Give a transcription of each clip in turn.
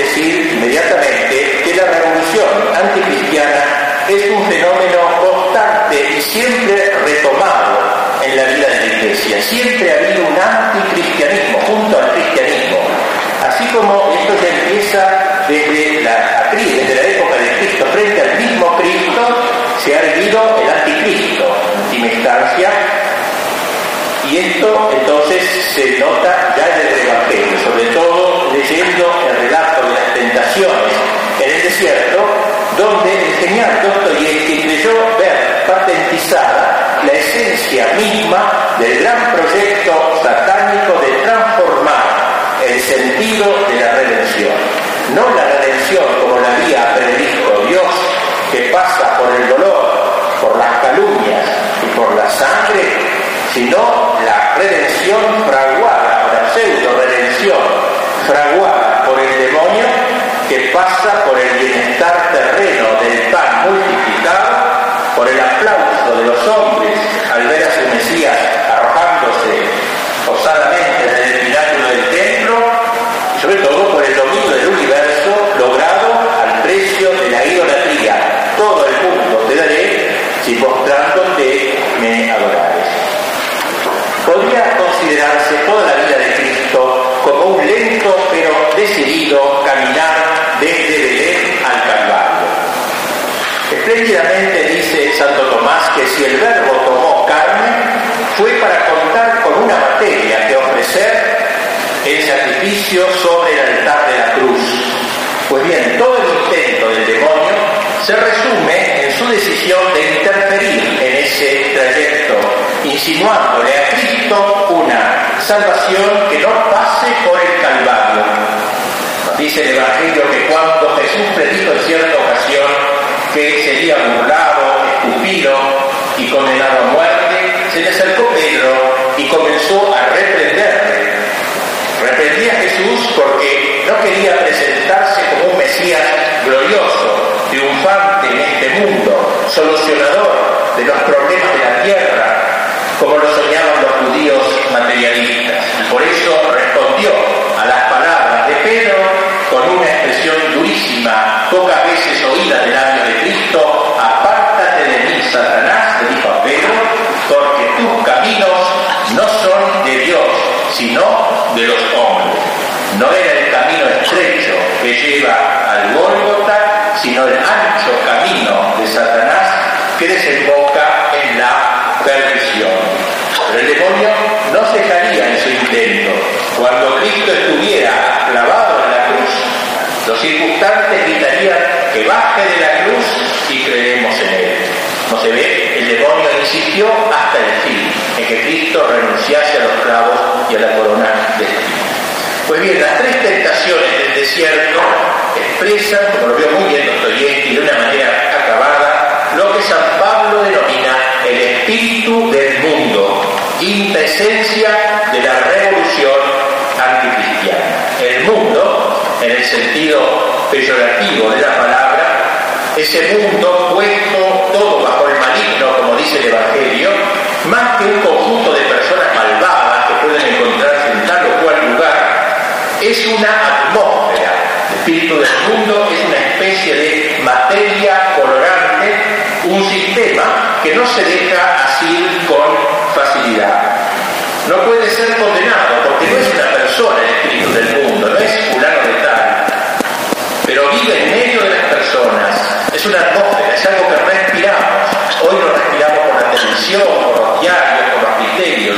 decir inmediatamente que la revolución anticristiana es un fenómeno constante y siempre retomado en la vida de la Iglesia. Siempre ha habido un anticristianismo junto al cristianismo. Así como esto ya empieza desde la, época de Cristo, frente al mismo Cristo, se ha erguido el anticristo, en última instancia, y esto entonces se nota ya en el Evangelio, sobre todo leyendo el relato tentaciones en el desierto, donde el genial Dostoyevsky creyó ver patentizada la esencia misma del gran proyecto satánico de transformar el sentido de la redención. No la redención como la había previsto Dios, que pasa por el dolor, por las calumnias y por la sangre, sino la redención fraguada, la pseudo redención fraguada por el demonio que pasa por el bienestar terreno del pan multiplicado, por el aplauso de los hombres al ver a su Mesías arrojándose osadamente desde el pináculo del templo, y sobre todo por el dominio del universo logrado al precio de la idolatría. Todo el mundo te daré si postrándote me adorares. Podría considerarse toda la pero decidido caminar desde Belén al Calvario. Espléndidamente dice Santo Tomás que si el Verbo tomó carne fue para contar con una materia que ofrecer el sacrificio sobre el altar de la cruz. Pues bien, todo el intento del demonio se resume en su decisión de interferir en ese trayecto, insinuándole a Cristo una salvación que no pase por el Calvario. Dice el Evangelio que cuando Jesús predijo en cierta ocasión que sería burlado, escupido y condenado a muerte, se le acercó Pedro y comenzó a reprenderle. Reprendía a Jesús porque no quería presentarse como un Mesías glorioso, triunfante en este mundo, solucionador de los problemas de la tierra, como lo soñaban los judíos materialistas. Y por eso respondió a las palabras de Pedro con una expresión durísima, pocas veces oída del labios de Cristo, apártate de mí, Satanás, le dijo a Pedro, porque tus caminos no son de Dios, sino de los hombres. No era el camino estrecho que lleva al Gólgota, sino el ancho camino de Satanás que desemboca en la perdición. Pero el demonio no cejaría en su intento. Cuando Cristo estuviera clavado en la cruz, los circunstantes gritarían que baje de la cruz y creemos en él. No se ve, el demonio insistió hasta el fin, en que Cristo renunciase a los clavos y a la corona de espinas. Pues bien, las tres tentaciones del desierto expresan, como lo veo muy bien Dostoyevsky, de una manera acabada, lo que San Pablo denomina el espíritu del mundo, impresencia de la revolución anticristiana. El mundo, en el sentido peyorativo de la palabra, ese mundo puesto todo bajo el maligno, como dice el Evangelio, más que un conjunto de personas malvadas que pueden encontrarse en tal o cual lugar, es una atmósfera. El espíritu del mundo es una especie de materia colorante un sistema que no se deja así con facilidad. No puede ser condenado porque no es una persona el espíritu del mundo, no es fulano de tal, pero vive en medio de las personas. Es una atmósfera, es algo que respiramos. Hoy lo respiramos por la televisión, por los diarios, por los criterios.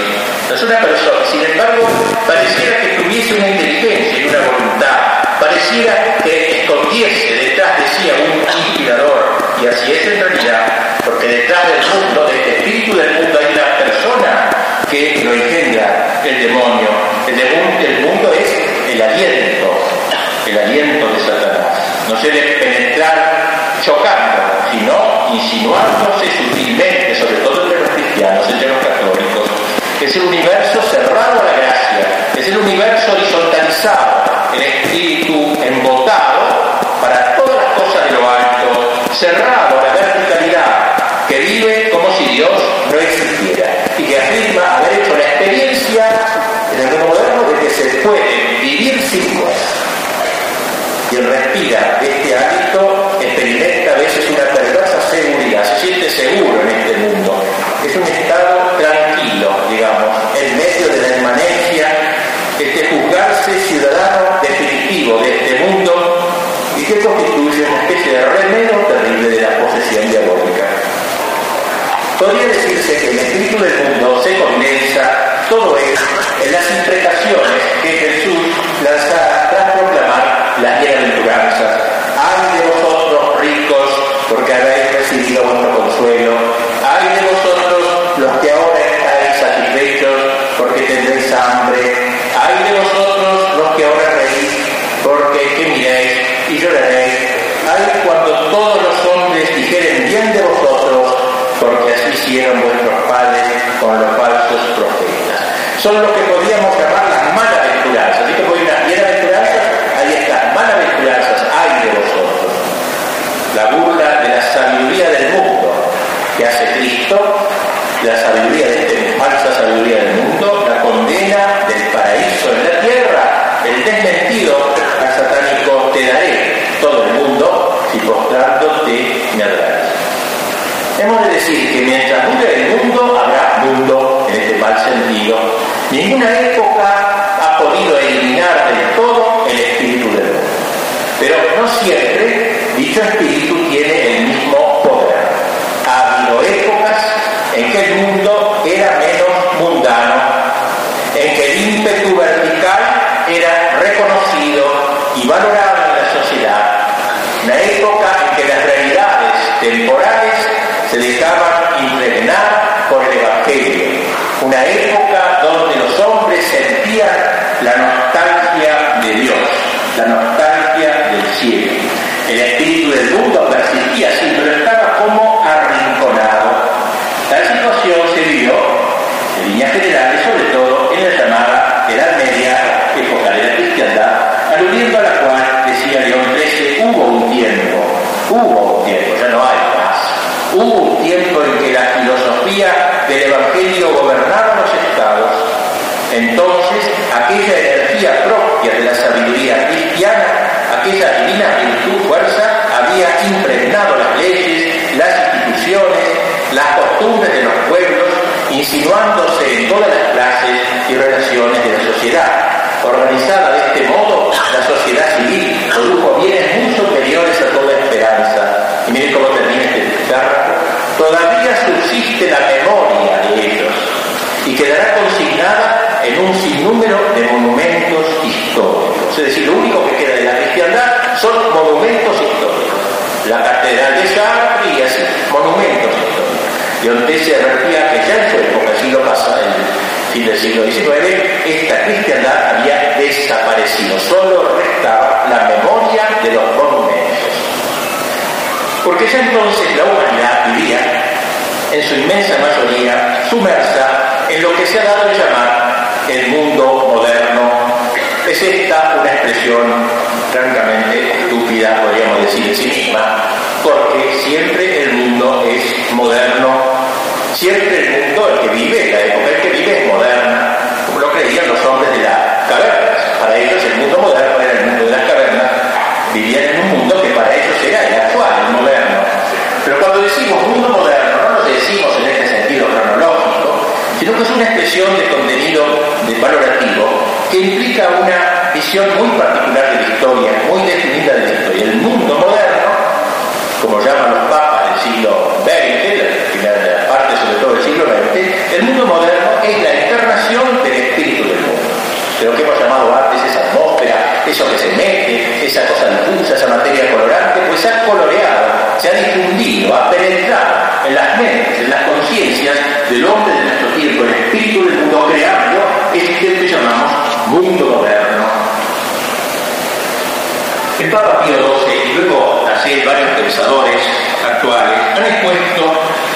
No es una persona, sin embargo, pareciera que tuviese una inteligencia y una voluntad. Pareciera que escondiese detrás de sí a un inspirador. Y así es en realidad, porque detrás del mundo, de este espíritu del mundo, hay una persona que lo engendra, el demonio. El, demonio, el mundo es el aliento, el aliento de Satanás. No se debe penetrar chocando, sino insinuándose sutilmente, sobre todo entre los cristianos, entre los católicos. Es el universo cerrado a la gracia, es el universo horizontalizado, el espíritu embotado para todas las cosas de lo alto, cerrado a la verticalidad, que vive como si Dios no existiera y que afirma haber hecho la experiencia en el mundo moderno de que se puede vivir sin Dios. Quien respira este hábito experimenta a veces una perversa seguridad, se siente seguro en este mundo. Es un estado tranquilo, digamos, en medio de la inmanencia, este juzgarse ciudadano definitivo de este mundo y que constituye una especie de remedio terrible de la posesión diabólica. Podría decirse que el espíritu del mundo se condensa todo esto en las imprecaciones que Jesús lanzará tras proclamar las Son lo que podríamos llamar las malaventuranzas. Así que por unas bienaventuranzas, ahí está, malaventuranzas, ay de vosotros. La burla de la sabiduría del mundo que hace Cristo, la sabiduría de esta falsa sabiduría del mundo, la condena del paraíso en la tierra, el desmentido al satánico te daré todo el mundo si postrándote me adorarás. Hemos de decir que mientras dure el mundo, habrá mundo en este mal sentido. Ninguna época ha podido eliminar del todo el espíritu del mundo. Pero no siempre dicho espíritu tiene el mismo poder. Ha habido épocas en que el mundo era menos mundano, en que el ímpetu vertical era reconocido y valorado en la sociedad. Una época en que las realidades temporales se dejaban impregnar por el Evangelio. Una época donde los hombres sentían la insinuándose en todas las clases y relaciones de la sociedad. Organizada de este modo, la sociedad civil produjo bienes muy superiores a toda esperanza. Y miren cómo termina este párrafo. Todavía subsiste la memoria de ellos y quedará consignada en un sinnúmero de monumentos históricos. Es decir, lo único que queda de la cristiandad son monumentos históricos. La catedral de Chartres y así, monumentos históricos. Leontes se advertía que ya en su época, siglo pasado, el fin del siglo XIX, esta cristiandad había desaparecido. Solo restaba la memoria de los monumentos. Porque ya entonces la humanidad vivía, en su inmensa mayoría, sumersa en lo que se ha dado a llamar el mundo moderno. Es esta una expresión francamente estúpida, podríamos decir en sí misma, porque siempre el mundo es moderno, siempre el mundo, el que vive, la época en que vive es moderna, como lo creían los hombres de las cavernas. Para ellos el mundo moderno era el mundo de las cavernas, vivían en un mundo es una expresión de contenido de valorativo que implica una visión muy particular de la historia, muy definida de la historia. El mundo moderno, como llaman los papas del siglo XX, la primera parte sobre todo del siglo XX, el mundo moderno es la encarnación del espíritu del mundo, de lo que hemos llamado antes esa atmósfera, eso que se mete, esa cosa difusa, esa materia colorante, pues se ha coloreado, se ha difundido, ha penetrado en las mentes, en las conciencias del hombre de nuestro tiempo, el espíritu del mundo creando este que llamamos mundo moderno. El Papa Pío XII y luego así varios pensadores actuales han expuesto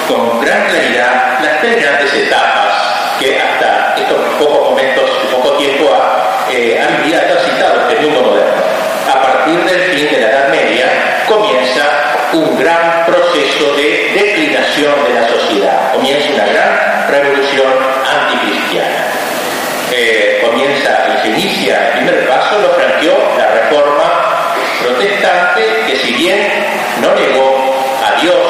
con gran claridad las tres grandes etapas que hasta estos pocos momentos, poco tiempo ha, eh, han vivido, transitado este mundo moderno. A partir del fin de la Edad Media comienza un gran proceso de declinación de la sociedad, comienza una gran revolución anticristiana. Eh, comienza y se inicia el primer paso, lo franqueó la reforma protestante que si bien no negó a Dios,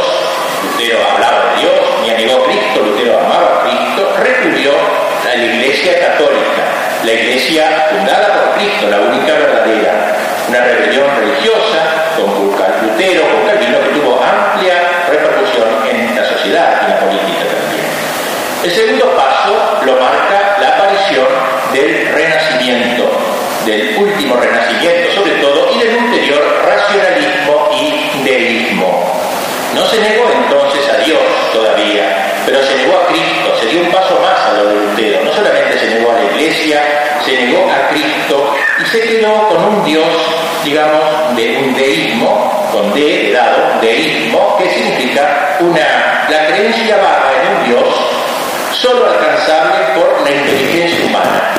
Iglesia católica, la Iglesia fundada por Cristo, la única verdadera, una rebelión religiosa con Lutero, con Calvino, que tuvo amplia repercusión en la sociedad y la política también. El segundo paso lo marca la aparición del renacimiento, del último renacimiento sobre todo, y del ulterior racionalismo y deísmo. No se negó entonces a Dios todavía, pero se negó a Cristo, se dio un paso más a lo de Lutero. No solamente se negó a la iglesia, se negó a Cristo y se quedó con un Dios, digamos, de un deísmo, con de dado, deísmo, que significa una, la creencia vaga en un Dios solo alcanzable por la inteligencia humana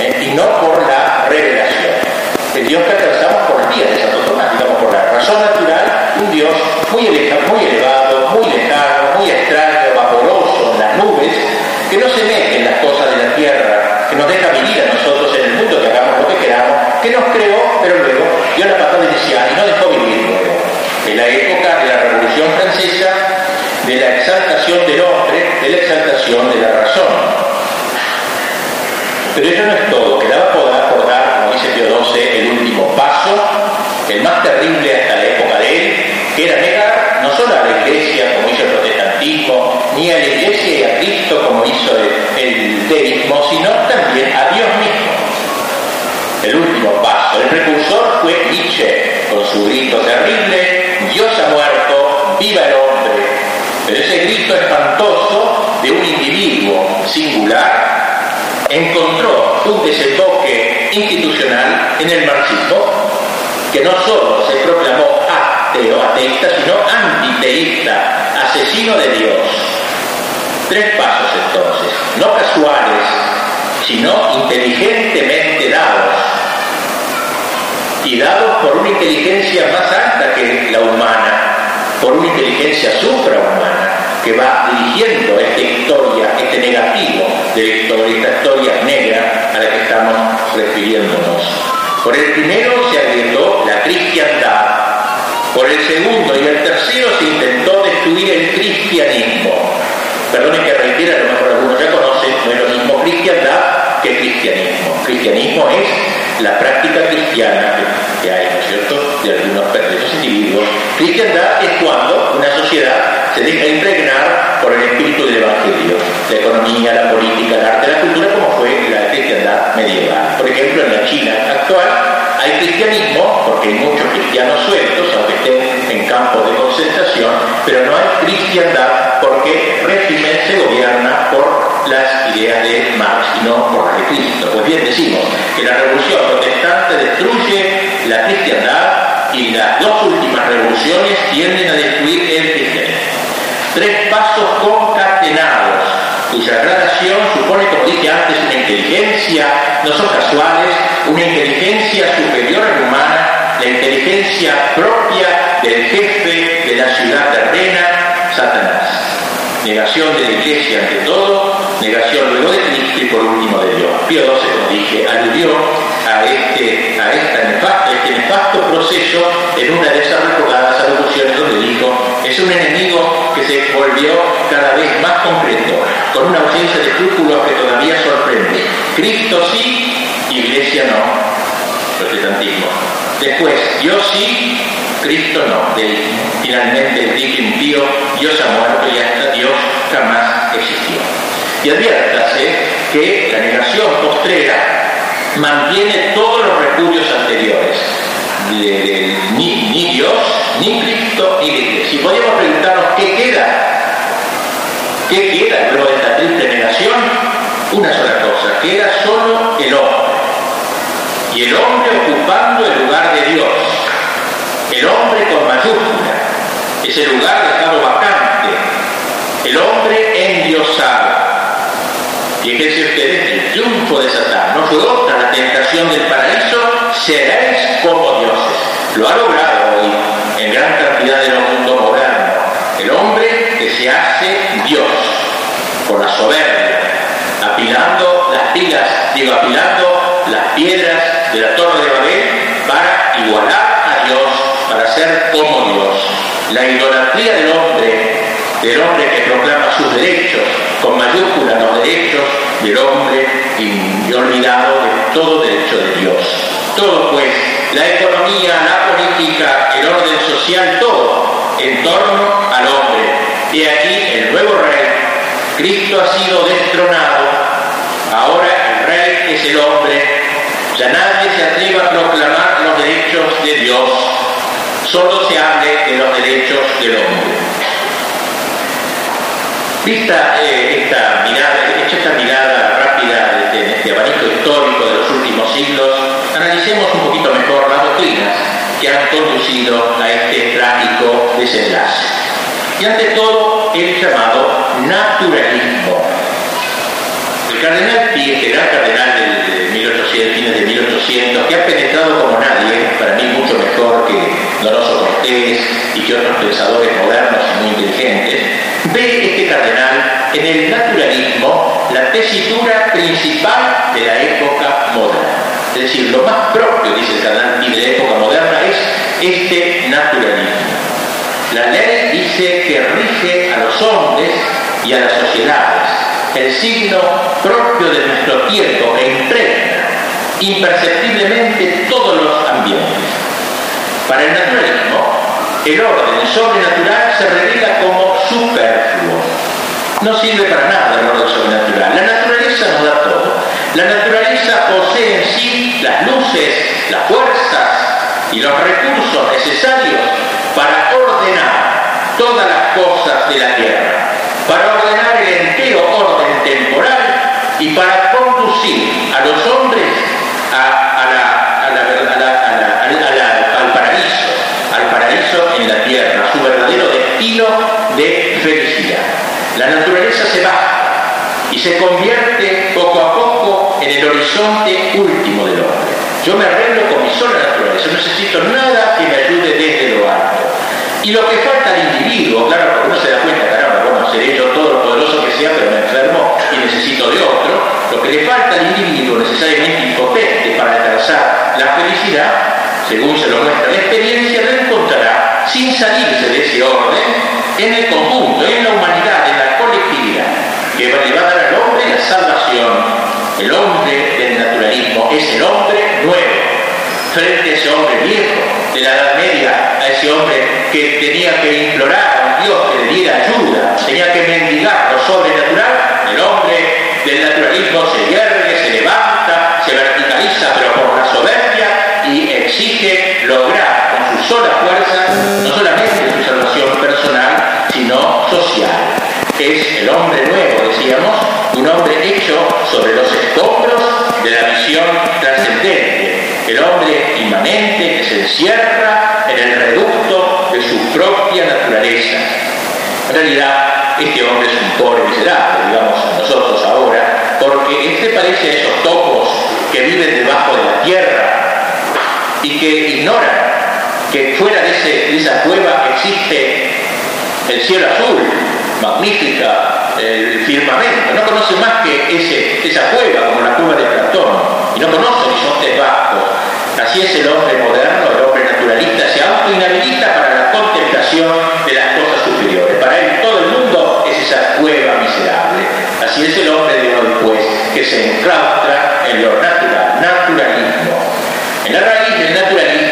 ¿eh? y no por la revelación. El Dios que alcanzamos por vía de Santo Tomás, digamos por la razón natural, un Dios muy elevado, muy, elevado, muy lejano, muy extraño, vaporoso en las nubes, que no se mete en las cosas de la tierra, que nos deja vivir a nosotros en el mundo, que hagamos lo que queramos, que nos creó, pero luego dio la patada inicial y no dejó vivir luego. En la época de la Revolución Francesa, de la exaltación del hombre, de la exaltación de la razón. Pero eso no es todo, quedaba por Pío XII, el último paso, el más terrible hasta la época de él, que era negar no solo a la iglesia como hizo el protestantismo, ni a la iglesia y a Cristo como hizo el, el deísmo, sino también a Dios mismo. El último paso, el precursor fue Nietzsche, con su grito terrible, Dios ha muerto, viva el hombre. Pero ese grito espantoso de un individuo singular encontró un desemboque institucional en el marxismo, que no solo se proclamó ateo, ateísta, sino antiteísta, asesino de Dios. Tres pasos entonces, no casuales, sino inteligentemente dados, y dados por una inteligencia más alta que la humana, por una inteligencia suprahumana que va dirigiendo esta historia, este negativo de la historia, esta historia negra a la que estamos refiriéndonos. Por el primero se agrietó la cristiandad, por el segundo y el tercero se intentó destruir el cristianismo. Perdonen que reitere, a lo mejor algunos ya conocen, no es lo mismo cristiandad que cristianismo. Cristianismo es la práctica cristiana que, hay, ¿no es cierto?, de algunos de individuos. Cristiandad es cuando una sociedad se deja impregnar por el espíritu del Evangelio, la economía, la política, el arte, la cultura, como fue la medieval. Por ejemplo, en la China actual hay cristianismo, porque hay muchos cristianos sueltos, aunque estén en campos de concentración, pero no hay cristiandad porque el régimen se gobierna por las ideas de Marx y no por las de Cristo. Pues bien, decimos que la revolución protestante destruye la cristiandad y las dos últimas revoluciones tienden a destruir el cristianismo. Tres pasos concatenados, cuya gradación supone, como dije antes, una inteligencia, no son casuales, una inteligencia superior a la humana, la inteligencia propia del jefe de la ciudad terrena, Satanás. Negación de la iglesia ante todo, negación luego de Cristo y por último de Dios. Pío XII, como dije, aludió a este, a esta proceso en una de esas recordadas alocuciones donde dijo, es un enemigo que se volvió cada vez más concreto, con una ausencia de escrúpulos que todavía sorprende. Cristo sí, Iglesia no, protestantismo. Después, Dios sí, Cristo no. finalmente el dije impío, Dios ha muerto y hasta Dios jamás existió. Y adviértase que la negación postrera mantiene todos los repudios anteriores. Ni, Dios, ni Cristo, ni Iglesia. Si podemos preguntarnos qué queda, qué queda luego de esta triple negación, una sola cosa, queda solo el hombre. Y el hombre ocupando el lugar de Dios. El hombre con mayúscula. Ese lugar dejado vacante. El hombre endiosado. Fíjense ustedes el triunfo de Satán. No otra la tentación del paraíso, seréis como dioses. Lo ha logrado hoy en gran cantidad de los mundos modernos. El hombre que se hace Dios por la soberbia, apilando las pilas, digo, apilando las piedras de la torre de Babel para igualar a Dios, para ser como Dios. La idolatría del hombre, del hombre que proclama sus derechos, con mayúsculas los derechos del hombre y, olvidado de todo derecho de Dios. Todo pues, la economía, la política, el orden social, todo en torno al hombre. Y aquí el nuevo rey, Cristo ha sido destronado, ahora el rey es el hombre, ya nadie se atreva a proclamar los derechos de Dios, solo se hable de los derechos del hombre. Vista eh, esta mirada, hecha esta mirada rápida en este abanico histórico de los últimos siglos, analicemos un poquito mejor las doctrinas que han conducido a este trágico desenlace. Y ante todo, el llamado naturalismo. El cardenal Pi, este gran cardenal del, 1800, fines de 1800, que ha penetrado como nadie, para mí mucho mejor que Donoso Cortés y que otros pensadores modernos y muy inteligentes, ve este cardenal en el naturalismo la tesitura principal de la época moderna. Es decir, lo más propio, dice el cardenal, de la época moderna es este naturalismo. La ley dice que rige a los hombres y a las sociedades, el signo propio de nuestro tiempo que impregna imperceptiblemente todos los ambientes. Para el naturalismo, el orden sobrenatural se revela como superfluo. No sirve para nada el orden sobrenatural. La naturaleza nos da todo. La naturaleza posee en sí las luces, las fuerzas y los recursos necesarios para ordenar todas las cosas de la tierra, para ordenar el entero orden temporal y para conducir a los hombres a, a la en la tierra, su verdadero destino de felicidad. La naturaleza se va y se convierte poco a poco en el horizonte último del hombre. Yo me arreglo con mi sola naturaleza, no necesito nada que me ayude desde lo alto. Y lo que falta al individuo, claro, porque uno se da cuenta, caramba, seré yo todo lo poderoso que sea, pero me enfermo y necesito de otro, lo que le falta al individuo necesariamente impotente para alcanzar la felicidad, según se lo muestra la experiencia, lo encontrará sin salirse de ese orden en el conjunto, en la humanidad, en la colectividad, que va a dar al hombre la salvación. El hombre del naturalismo es el hombre nuevo, frente a ese hombre viejo de la Edad Media, a ese hombre que tenía que implorar a Dios que le diera ayuda, tenía que mendigar lo sobrenatural, el hombre del naturalismo se hierve, se levanta, se verticaliza, pero por la soberbia y exige lograr sola fuerza, no solamente su salvación personal, sino social. Es el hombre nuevo, decíamos, un hombre hecho sobre los escombros de la visión trascendente, el hombre inmanente que se encierra en el reducto de su propia naturaleza. En realidad, este hombre es un pobre miserable, digamos nosotros ahora, porque este parece a esos topos que viven debajo de la tierra y que ignoran que fuera de, esa cueva existe el cielo azul, magnífica, el firmamento. No conoce más que ese, esa cueva, como la cueva de Platón, y no conoce horizontes bajos, es el hombre moderno, el hombre naturalista, se auto-inhabilita para la contemplación de las cosas superiores. Para él todo el mundo es esa cueva miserable. Así es el hombre de hoy, pues, que se enclaustra en lo natural, naturalismo. En la raíz del naturalismo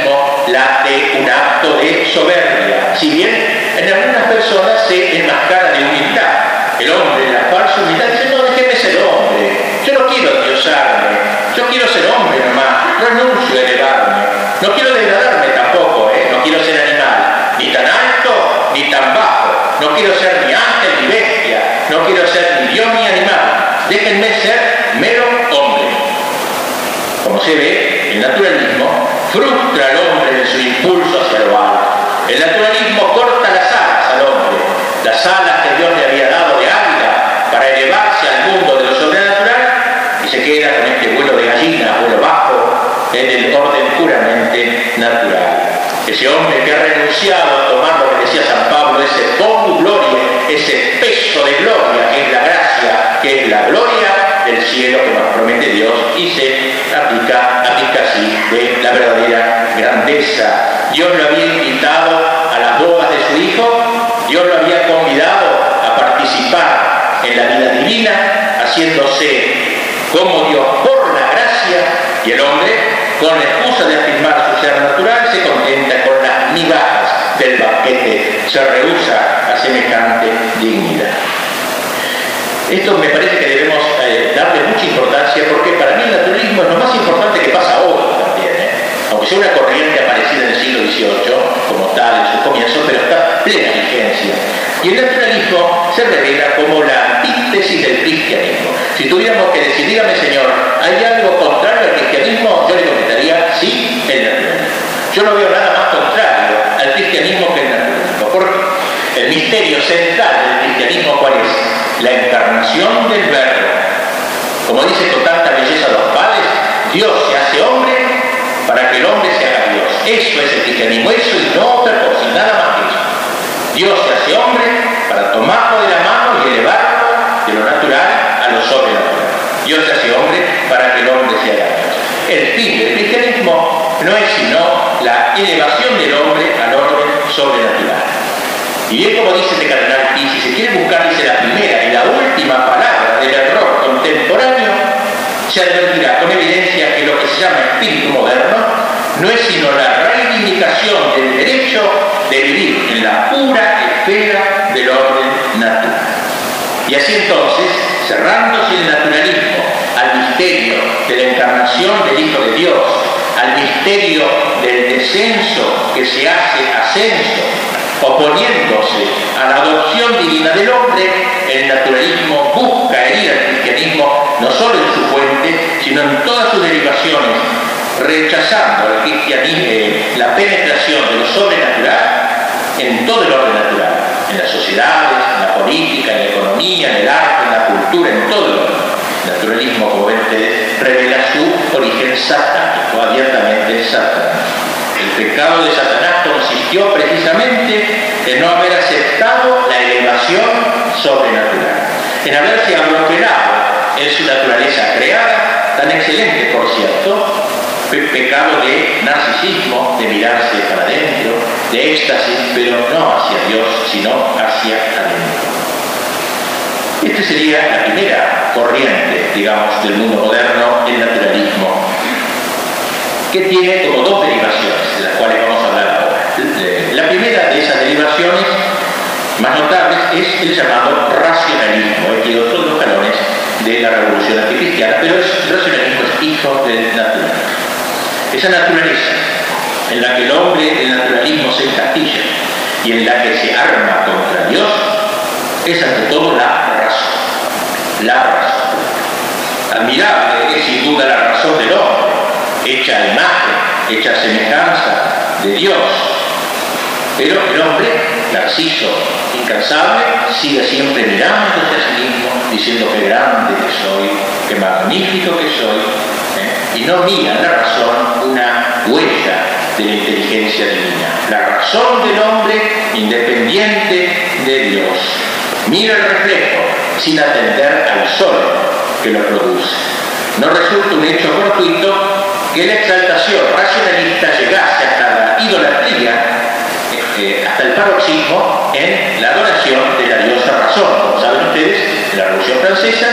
late un acto de soberbia, si bien en algunas personas se enmascara de humildad. El hombre, la falsa humildad, dice, no, déjeme ser hombre, yo no quiero diosarme, yo quiero ser hombre nomás, renuncio a elevarme, no quiero degradarme tampoco, ¿eh? no quiero ser animal, ni tan alto ni tan bajo, no quiero ser ni ángel ni bestia, no quiero ser ni dios ni animal, déjenme ser mero hombre. Como se ve, el naturalismo frustra al hombre en su impulso alto. El naturalismo corta las alas al hombre, las alas que Dios le había dado de águila para elevarse al mundo de lo sobrenatural y se queda con este vuelo de gallina, vuelo bajo, en el orden puramente natural. Ese hombre que ha renunciado a tomar lo que decía San Pablo, ese bonus gloria, ese peso de gloria que es la gracia, que es la gloria del cielo que nos promete Dios y se aplica, aplica así de la verdadera grandeza. Dios lo había invitado a las bodas de su hijo, Dios lo había convidado a participar en la vida divina, haciéndose como Dios por la gracia y el hombre, con la excusa de afirmar su ser natural, se contenta con las migajas del banquete, se rehúsa a semejante dignidad. Esto me parece que debemos eh, darle mucha importancia porque para mí el naturalismo es lo más importante que pasa hoy también, ¿eh? aunque sea una corriente aparecida en el siglo XVIII como tal en su comienzo, pero está plena vigencia. Y el naturalismo se revela como la antítesis del cristianismo. Si tuviéramos que decir, dígame señor, ¿hay algo contrario al cristianismo? Yo le contestaría, sí, el naturalismo. Yo no veo nada más contrario al cristianismo que el el misterio central del cristianismo, ¿cuál es? la encarnación del verbo. Como dice con tanta belleza los padres, Dios se hace hombre para que el hombre se haga Dios. Eso es el cristianismo, eso y no otra cosa, nada más que eso. Dios se hace hombre para tomarlo de la mano y elevarlo de lo natural a lo sobrenatural. Dios se hace hombre para que el hombre se haga Dios. El fin del cristianismo no es sino la elevación del hombre al orden sobrenatural. Y es como dice el cardenal y si se quiere buscar, dice la primera y la última palabra del error contemporáneo, se advertirá con evidencia que lo que se llama espíritu moderno no es sino la reivindicación del derecho de vivir en la pura esfera del orden natural. Y así entonces, cerrándose el naturalismo al misterio de la encarnación del Hijo de Dios, al misterio del descenso que se hace ascenso oponiéndose a la adopción divina del hombre, el naturalismo busca herir al cristianismo no solo en su fuente, sino en todas sus derivaciones, rechazando al cristianismo eh, la penetración de lo sobrenatural en todo el orden natural, en las sociedades, en la política, en la economía, en el arte, en la cultura, en todo el orden. El naturalismo, como ven revela su origen satánico, abiertamente satánico. El pecado de Satanás consistió precisamente en no haber aceptado la elevación sobrenatural, en haberse abroquelado en su naturaleza creada, tan excelente por cierto, pecado de narcisismo, de mirarse para adentro, de éxtasis, pero no hacia Dios, sino hacia adentro. Esta sería la primera corriente, digamos, del mundo moderno, el naturalismo, que tiene como dos derivaciones, primera de esas derivaciones más notables es el llamado racionalismo, que es otro de los canones de la revolución anticristiana, pero el racionalismo es hijo del naturalismo. Esa naturaleza en la que el hombre el naturalismo se encastilla y en la que se arma contra Dios es ante todo la razón. La razón. Admirable es sin duda la razón del hombre, hecha imagen, hecha semejanza de Dios. Pero el hombre, narciso, incansable, sigue siempre mirándose a sí mismo, diciendo qué grande que soy, qué magnífico que soy, ¿eh? y no mira la razón una huella de la inteligencia divina. La razón del hombre independiente de Dios. Mira el reflejo sin atender al sol que lo produce. No resulta un hecho fortuito que la exaltación racionalista llegase hasta la idolatría, eh, hasta el paroxismo en la adoración de la diosa razón. Como saben ustedes, en la Revolución Francesa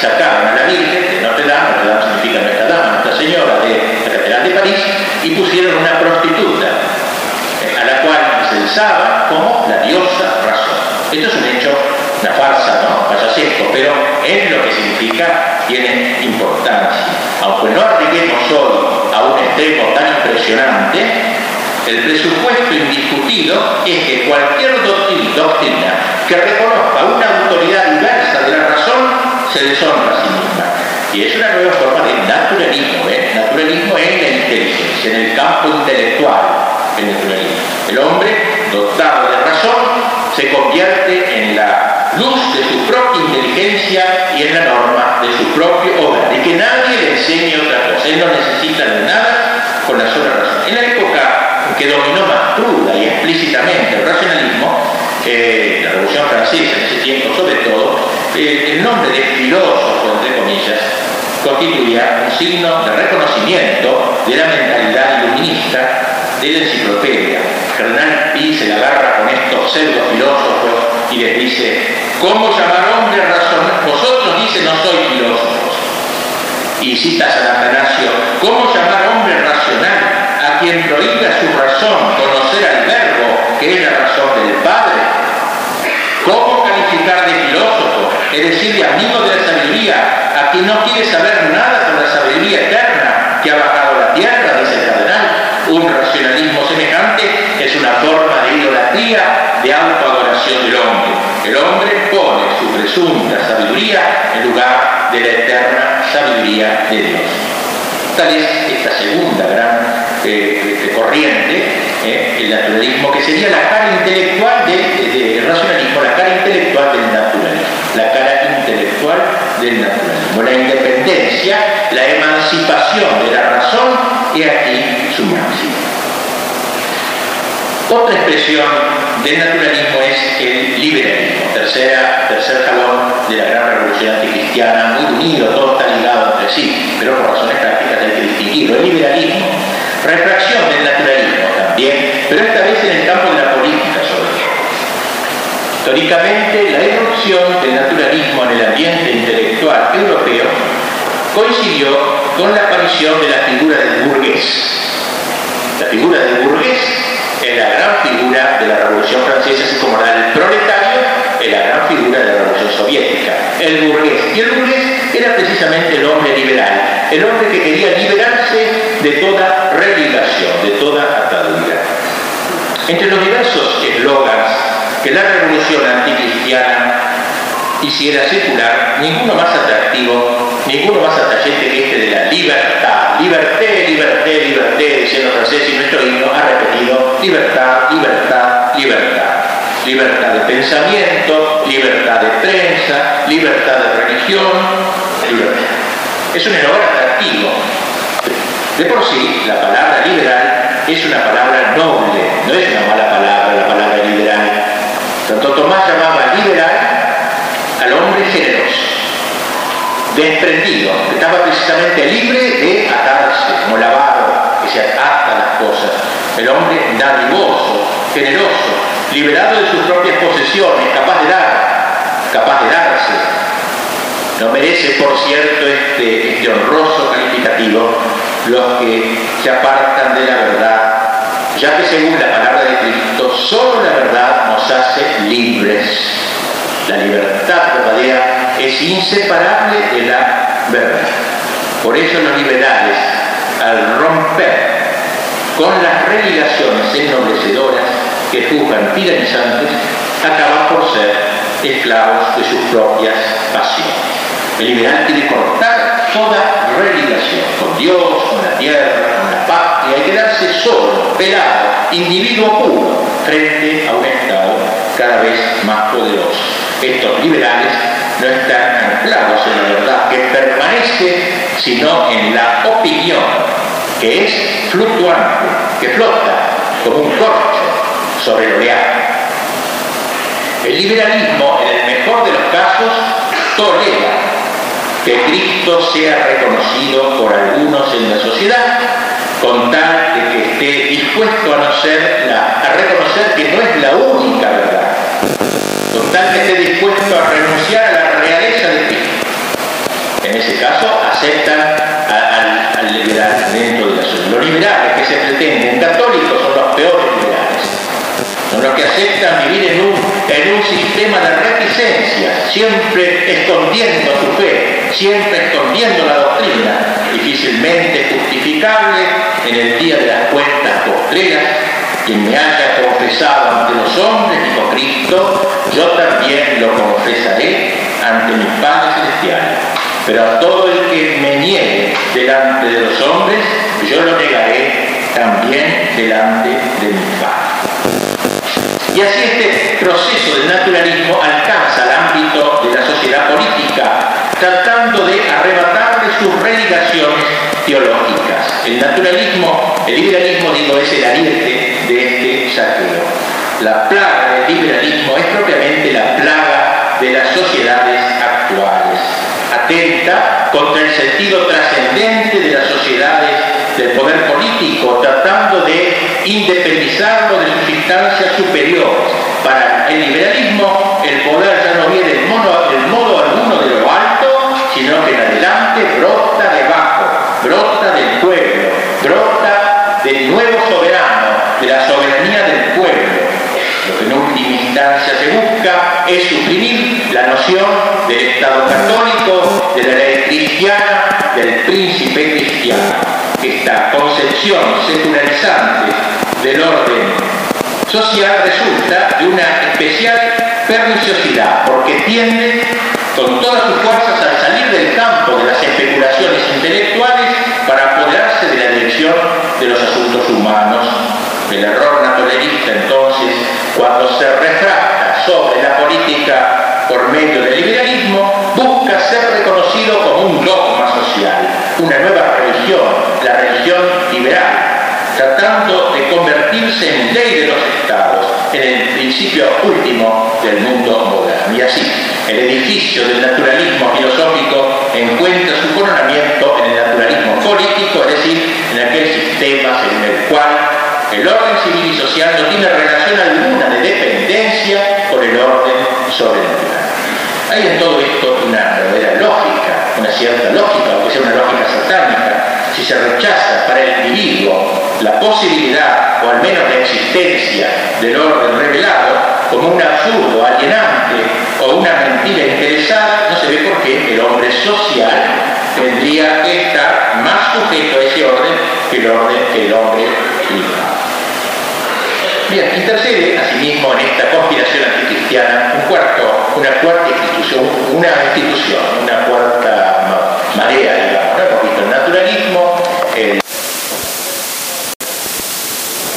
sacaron a la Virgen de Notre Dame, Notre Dame significa Nuestra Dama, Nuestra Señora de la Catedral de París, y pusieron una prostituta, eh, a la cual se alzaba como la diosa razón. Esto es un hecho, una farsa, ¿no? Payasesco, pero en lo que significa tiene importancia. Aunque no arribemos hoy a un extremo tan impresionante, el presupuesto indiscutido es que cualquier doctrina que reconozca una autoridad diversa de la razón se deshonra a sí misma. Y es una nueva forma de naturalismo, ¿eh? naturalismo en la inteligencia, en el campo intelectual, el naturalismo. El hombre, dotado de razón, se convierte en la luz de su propia inteligencia y en la norma de su propio hogar, de que nadie le enseñe otra cosa. Él no necesita de nada con la sola razón. En la época que dominó más cruda y explícitamente el racionalismo, eh, la Revolución Francesa en ese tiempo sobre todo, eh, el nombre de filósofo, entre comillas, constituía un signo de reconocimiento de la mentalidad iluminista de la enciclopedia. Cardenal Pi se la agarra con estos pseudo filósofos y les dice, ¿cómo llamar hombre razón? Vosotros dice no soy filósofos. Y cita a San Atanasio, ¿cómo llamar hombre racional a quien prohíbe su razón conocer al verbo que es la razón del Padre? ¿Cómo calificar de filósofo, es decir, de amigo de la sabiduría, a quien no quiere saber nada con la sabiduría eterna que ha bajado la tierra, dice el cardenal? Un racionalismo semejante es una forma de idolatría, de autoadoración del hombre. El hombre pone su presunta sabiduría en lugar de la eterna sabiduría de Dios. Tal es esta segunda gran eh, corriente, eh, el naturalismo, que sería la cara intelectual del racionalismo, la cara intelectual del naturalismo, la cara intelectual del naturalismo, la independencia, la emancipación de la razón, y aquí su máximo. Otra expresión del naturalismo es el liberalismo, tercera, tercer jalón de la gran revolución anticristiana, muy unido, todo está ligado entre sí, pero por razones prácticas hay que distinguirlo. El liberalismo, refracción del naturalismo también, pero esta vez en el campo de la política sobre todo. Históricamente, la erupción del naturalismo en el ambiente intelectual europeo coincidió con la aparición de la figura del burgués. La figura del burgués es la gran figura de la Revolución Francesa, así como la del proletario es la gran figura de la Revolución Soviética. El burgués. Y el burgués era precisamente el hombre liberal, el hombre que quería liberarse de toda religación, de toda atadura. Entre los diversos eslogans que la revolución anticristiana hiciera circular, ninguno más atractivo, ninguno más atrayente que este de la libertad. Liberté, liberté, liberté, decía los franceses y nuestro himno ha repetido libertad, libertad, libertad. Libertad de pensamiento, libertad de prensa, libertad de religión. Es un eslogan atractivo. De por sí, la palabra liberal es una palabra noble, no es una mala palabra la palabra liberal. Santo Tomás llamaba liberal al hombre generoso, desprendido, que estaba precisamente libre de atarse, como lavado, que se ata las cosas. El hombre dadivoso, generoso, liberado de sus propias posesiones, capaz de dar, capaz de darse. No merece, por cierto, este, este honroso calificativo los que se apartan de la verdad, ya que según la palabra de Cristo, solo la verdad nos hace libres. La libertad verdadera es inseparable de la verdad. Por eso los liberales, al romper con las religaciones ennoblecedores que juzgan tiranizantes, acaban por ser esclavos de sus propias pasiones. El liberal quiere cortar toda religación con Dios, con la tierra, con la patria y quedarse solo, pelado, individuo puro, frente a un Estado cada vez más poderoso. Estos liberales no están anclados en la verdad que permanece, sino en la opinión, que es fluctuante, que flota como un corcho sobre el oleaje. El liberalismo, en el mejor de los casos, tolera que Cristo sea reconocido por algunos en la sociedad, con tal de que esté dispuesto a, no ser a reconocer que no es la única verdad, tal que esté dispuesto a renunciar a la realeza de Cristo. En ese caso, aceptan al, al liberal dentro de la sociedad. Los liberales que se pretenden católicos son los peores liberales. Son los que aceptan vivir en un, sistema de reticencia, siempre escondiendo su fe, siempre escondiendo la doctrina, difícilmente justificable en el día de las cuentas postreras. Quien me haya confesado ante los hombres, dijo Cristo, yo también lo confesaré ante mi Padre Celestial. Pero a todo el que me niegue delante de los hombres, yo lo negaré también delante de mi Padre. Y así este proceso del naturalismo alcanza el ámbito de la sociedad política, tratando de arrebatarle sus religaciones teológicas. El naturalismo, el liberalismo, digo, es el ariete de este saqueo. La plaga del liberalismo es propiamente la plaga de las sociedades actuales. Contra el sentido trascendente de las sociedades del poder político, tratando de independizarlo de sus instancias superiores. Para el liberalismo, el poder ya no viene en modo alguno de lo alto, sino que en adelante brota debajo, brota del pueblo, brota del nuevo soberano, de la soberanía del pueblo. Lo que en última instancia se busca es suprimir la noción del Estado católico, de la ley cristiana, del príncipe cristiano esta concepción secularizante del orden social resulta de una especial perniciosidad, porque tiende con todas sus fuerzas a salir del campo de las especulaciones intelectuales para apoderarse de la dirección de los asuntos humanos. El error naturalista entonces, cuando se refracta sobre la política por medio del liberalismo, busca ser reconocido como un dogma social, una nueva religión, la religión liberal, tratando de convertirse en ley de los estados, en el principio último del mundo moderno. Y así, el edificio del naturalismo filosófico encuentra su coronamiento en el naturalismo político, es decir, en aquel sistema según el cual el orden civil y social no tiene relación alguna de dependencia con el orden sobrenatural. Hay en todo esto una verdadera lógica, una cierta lógica, aunque sea una lógica satánica, si se rechaza para el individuo la posibilidad o al menos la existencia del orden revelado como un absurdo alienante o una mentira interesada, no se ve por qué el hombre social tendría que estar más sujeto a ese orden que el orden que el hombre privado. Bien, intercede asimismo en esta conspiración anticristiana un cuarto, una cuarta institución, una institución, una cuarta marea, digamos, ¿no? hemos el naturalismo,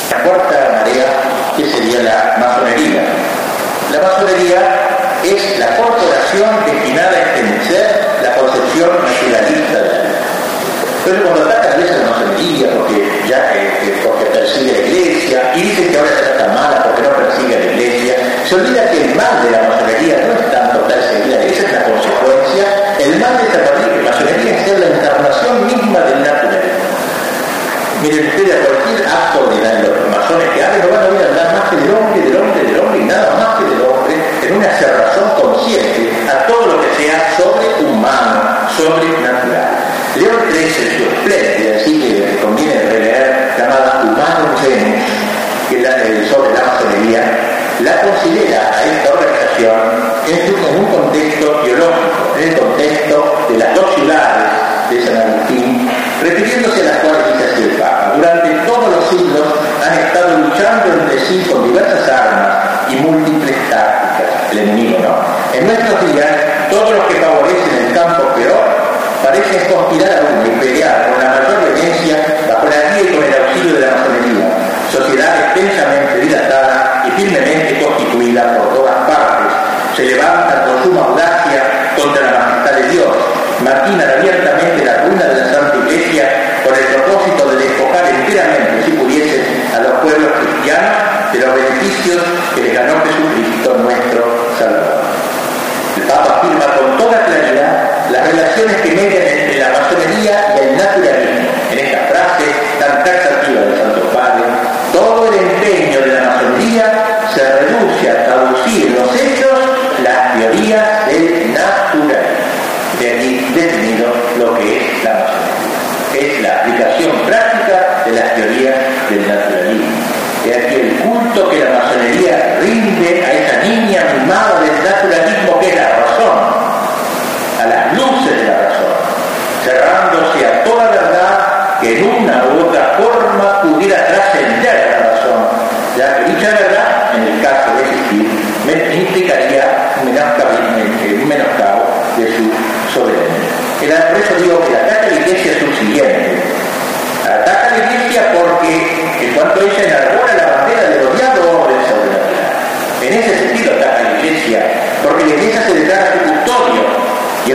la cuarta marea que sería la masonería. La masonería es la corporación destinada a extender la concepción naturalista de la. Entonces cuando ataca a la masonería porque ya eh, porque persigue a la iglesia y dice que ahora está tan mala porque no persigue a la iglesia, se olvida que el mal de la masonería no es tanto perseguir a la iglesia, es la consecuencia, el mal de esta masonería es la encarnación misma del naturalismo. Miren ustedes, a cualquier acto de los masones que hagan, no van a oír hablar más que del hombre, del hombre, del hombre y nada más que del hombre, en una cerrazón consciente a todo lo que sea sobrehumano, sobrenatural. León XIII, su espléndida, así que conviene releer, llamada Humanum Venus, que la, sobre la masonería, la considera a esta organización en, un contexto teológico, en el contexto de las dos ciudades de San Agustín, refiriéndose a las cuales dice el Papa. Durante todos los siglos han estado luchando entre sí con diversas armas y múltiples tácticas, el enemigo, ¿no? En nuestros días, todos los que favorecen el campo peor parecen conspirar y pelear con la mayor violencia bajo la guía y con el auxilio de la masonería, sociedad extensamente dilatada y firmemente constituida por todas partes, se levantan con suma audacia contra la majestad de Dios, maquinan abiertamente la ruina de la Santa Iglesia con el propósito de despojar enteramente, si pudiesen, a los pueblos cristianos de los beneficios que les ganó Jesucristo nuestro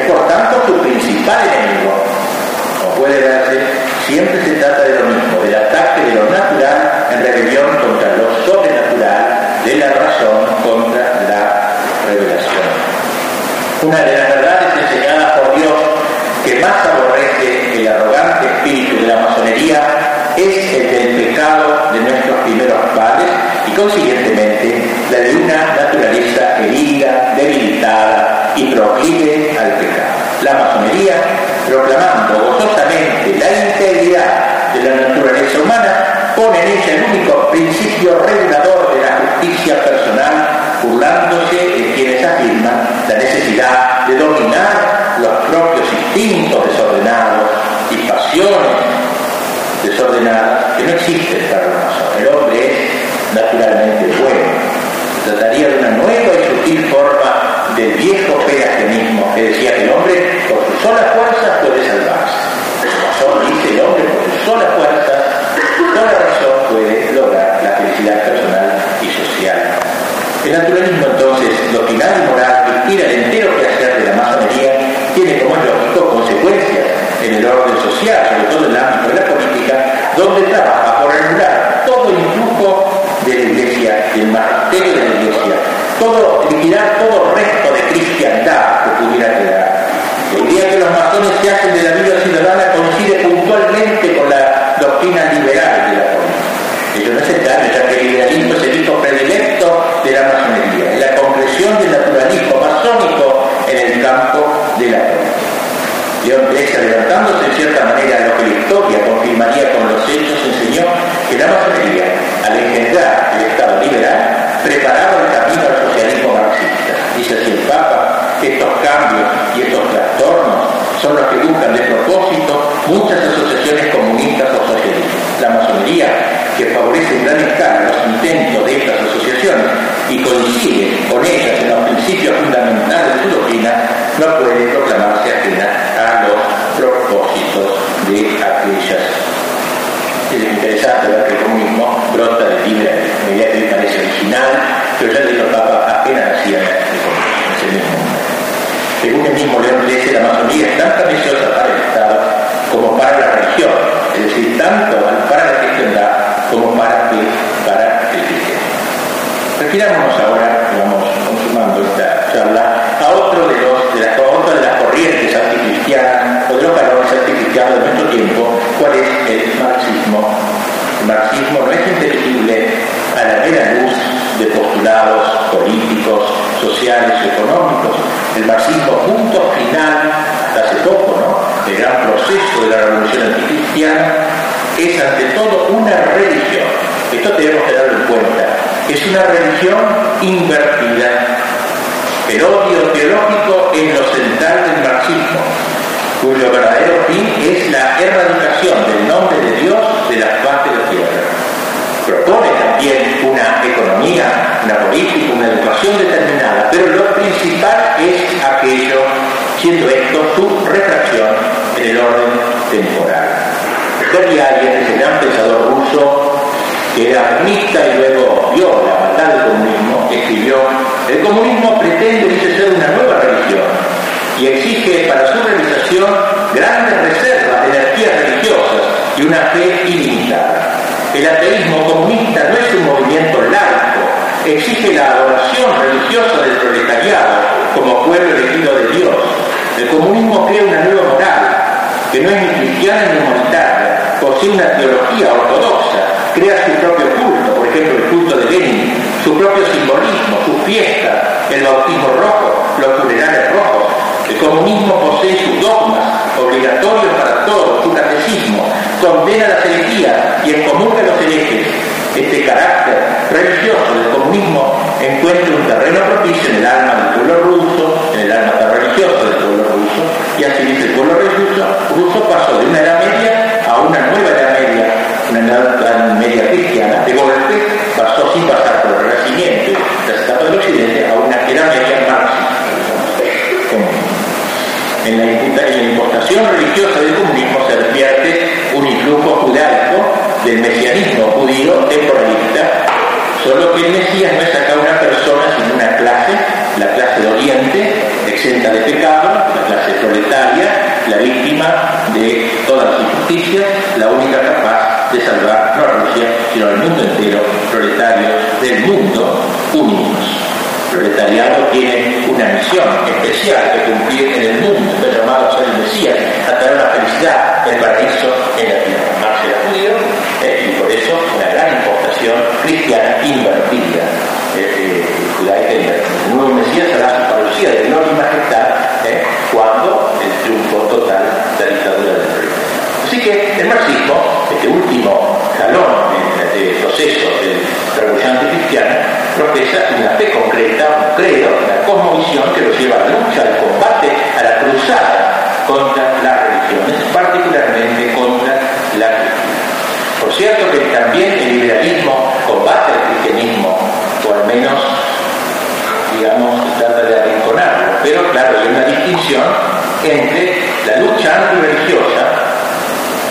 por tanto su principal enemigo. Como puede verse, siempre se trata de lo mismo, del ataque de lo natural en rebelión contra lo sobrenatural, de la razón contra la revelación. Una de las verdades enseñadas por Dios que más aborrece el arrogante espíritu de la masonería es el del pecado de nuestros primeros padres y consiguientemente la de una proclamando gozosamente la integridad de la naturaleza humana, pone en ella el único principio regulador de la justicia personal, burlándose de quienes afirman la necesidad de dominar los propios instintos desordenados y pasiones desordenadas que no existen para masones. El hombre es naturalmente bueno. Se trataría de una nueva y sutil forma del viejo pelagianismo que decía que el hombre por su sola fuerza puede salvarse. Masón dice el hombre por su sola fuerza, toda razón puede lograr la felicidad personal y social. El naturalismo entonces, doctrinal y moral, que inspira el entero quehacer de la masonería, tiene como lógico consecuencias en el orden social, sobre todo en el ámbito de la política, donde trabaja por regular todo el influjo de la iglesia, del magisterio de la iglesia, todo, liquidar todo resto cristiandad que pudiera quedar. La idea que los masones se hacen de la vida ciudadana coincide puntualmente con la doctrina liberal de la política. Ello no es extraño, ya que el liberalismo es el hijo predilecto de la masonería, es la concreción del naturalismo masónico en el campo de la política. León XIII, adelantándose en cierta manera a lo que la historia confirmaría con los hechos, enseñó que la masonería, al engendrar el Estado liberal, preparaba el camino al socialismo marxista. Dice así el Papa, estos cambios y estos trastornos son los que buscan de propósito muchas asociaciones comunistas o socialistas. La masonería, que favorece en gran escala los intentos de estas asociaciones y coincide con ellas en los principios fundamentales de su doctrina, no puede proclamarse ajena a los propósitos de aquellas. Es interesante ver que el comunismo brota de libre medida que parece original, pero ya dijo el Papa apenas nacía el comunismo, según el mismo León XIII, la masonería es tan perniciosa para el Estado como para la religión, es decir, tanto para la cristiandad como para para el cristianismo. Refirámonos ahora, vamos consumando esta charla, a otro de, los, de, las, otra de las corrientes anticristianas o de los valores anticristianos de nuestro tiempo, cuál es el marxismo. El marxismo no es inteligible a la mera luz de postulados políticos, sociales y económicos. El marxismo, punto final, hasta hace poco, ¿no? El gran proceso de la revolución anticristiana, es ante todo una religión. Esto tenemos que darlo en cuenta. Es una religión invertida. El odio teológico es lo central del marxismo, cuyo verdadero fin es la erradicación del nombre de Dios de la faz de la tierra propone también una economía, una política, una educación determinada, pero lo principal es aquello, siendo esto su refracción en el orden temporal. Berliayev, ese gran pensador ruso, que era comunista y luego vio la maldad del comunismo, escribió, el comunismo pretende, dice, ser una nueva religión y exige para su realización grandes reservas de energías religiosas y una fe ilimitada. El ateísmo comunista no es un movimiento laico, exige la adoración religiosa del proletariado como pueblo elegido de Dios. El comunismo crea una nueva moral, que no es ni cristiana ni humanitaria, posee una teología ortodoxa, crea su propio culto, por ejemplo el culto de Lenin, su propio simbolismo, su fiesta, el bautismo rojo, los funerales rojos. El comunismo posee sus dogmas, obligatorios para todos, su catecismo, condena las herejías y excomulga los herejes. Este carácter religioso del comunismo encuentra un terreno propicio en el alma del pueblo ruso, en el alma religioso del pueblo ruso, y así dice el pueblo ruso, ruso pasó de una edad media a una nueva edad media, una edad media cristiana, de golpe pasó sin pasar por el Renacimiento la etapa del Occidente a una edad media marxista. En la, en importación religiosa del comunismo se advierte un influjo judaico del mesianismo judío temporalista, solo que el Mesías no es acá una persona, sino una clase, la clase de Oriente, exenta de pecado, la clase proletaria, la víctima de todas las injusticias, la única capaz de salvar no a Rusia, sino al mundo entero, proletarios del mundo unidos. El proletariado tiene una misión especial que cumplir en el mundo, está llamado a ser el Mesías, a traer la felicidad, el paraíso en la tierra. Marx era judío eh, y por eso una gran importación cristiana invertida, eh, eh. El nuevo Mesías será su parucía de gloria y majestad eh, cuando el triunfo total de la dictadura del proletariado. Así que el marxismo, este último jalón revolución anticristiana, profesa una fe concreta, un credo, una cosmovisión que lo lleva a la lucha, al combate, a la cruzada contra las religiones, particularmente contra la cristiana. Por cierto que también el liberalismo combate el cristianismo, o al menos, digamos, trata de arrinconarlo, pero claro, hay una distinción entre la lucha antirreligiosa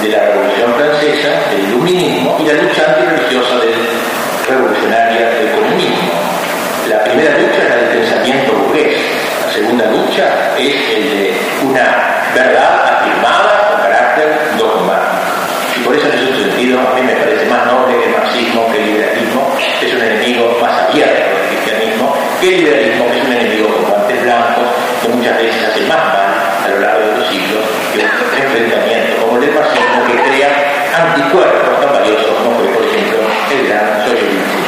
de la Revolución Francesa, del Iluminismo, y la lucha antirreligiosa del revolucionaria del comunismo. La primera lucha es la del pensamiento burgués, la segunda lucha es el de una verdad afirmada con carácter dogmático. Y por eso en ese sentido a mí me parece más noble que el marxismo, que el liberalismo, es un enemigo más abierto del cristianismo, que el liberalismo que es un enemigo con guantes blancos, que muchas veces hace más mal a lo largo de los siglos que un enfrentamiento como el del marxismo que crea anticuerpos tan valiosos como fue, por ejemplo, el gran socialismo.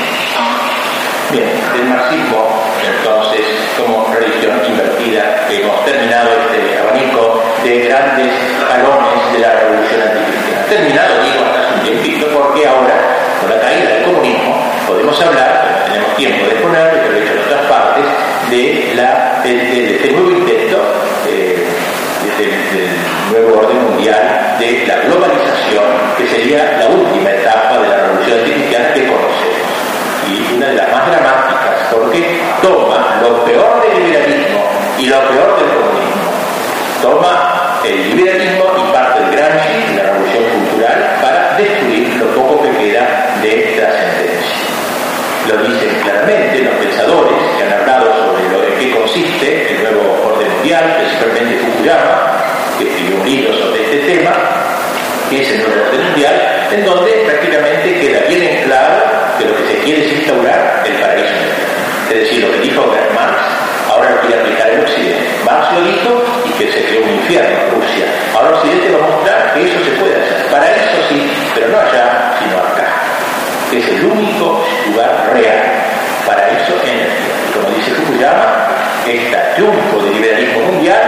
Bien, del marxismo, entonces, como religión invertida, hemos terminado este abanico de grandes jalones de la revolución anticristiana. Terminado, digo, hasta hace un tiempito, porque ahora, con la caída del comunismo, podemos hablar, tenemos tiempo de poner, pero he hecho en otras partes, de, la, de, de este nuevo intento eh, del, nuevo orden mundial, de la globalización, que sería la última etapa de la revolución anticristiana que conocemos. Y una de las más dramáticas, porque toma lo peor del liberalismo y lo peor del comunismo. Toma el liberalismo y parte del Gramsci, la revolución cultural, para destruir lo poco que queda de trascendencia. Lo dicen claramente los pensadores que han hablado sobre lo en qué consiste el nuevo orden mundial, principalmente Fukuyama, que escribió un libro sobre este tema, que es el nuevo orden mundial, en donde prácticamente queda bien en claro que lo que se quiere es instaurar el paraíso. Es decir, lo que dijo Marx, ahora lo quiere aplicar en Occidente. Marx lo dijo y que se creó un infierno en Rusia. Ahora Occidente va a mostrar que eso se puede hacer. Para eso sí, pero no allá, sino acá. Es el único lugar real. Paraíso en el como dice Fukuyama, este triunfo del liberalismo mundial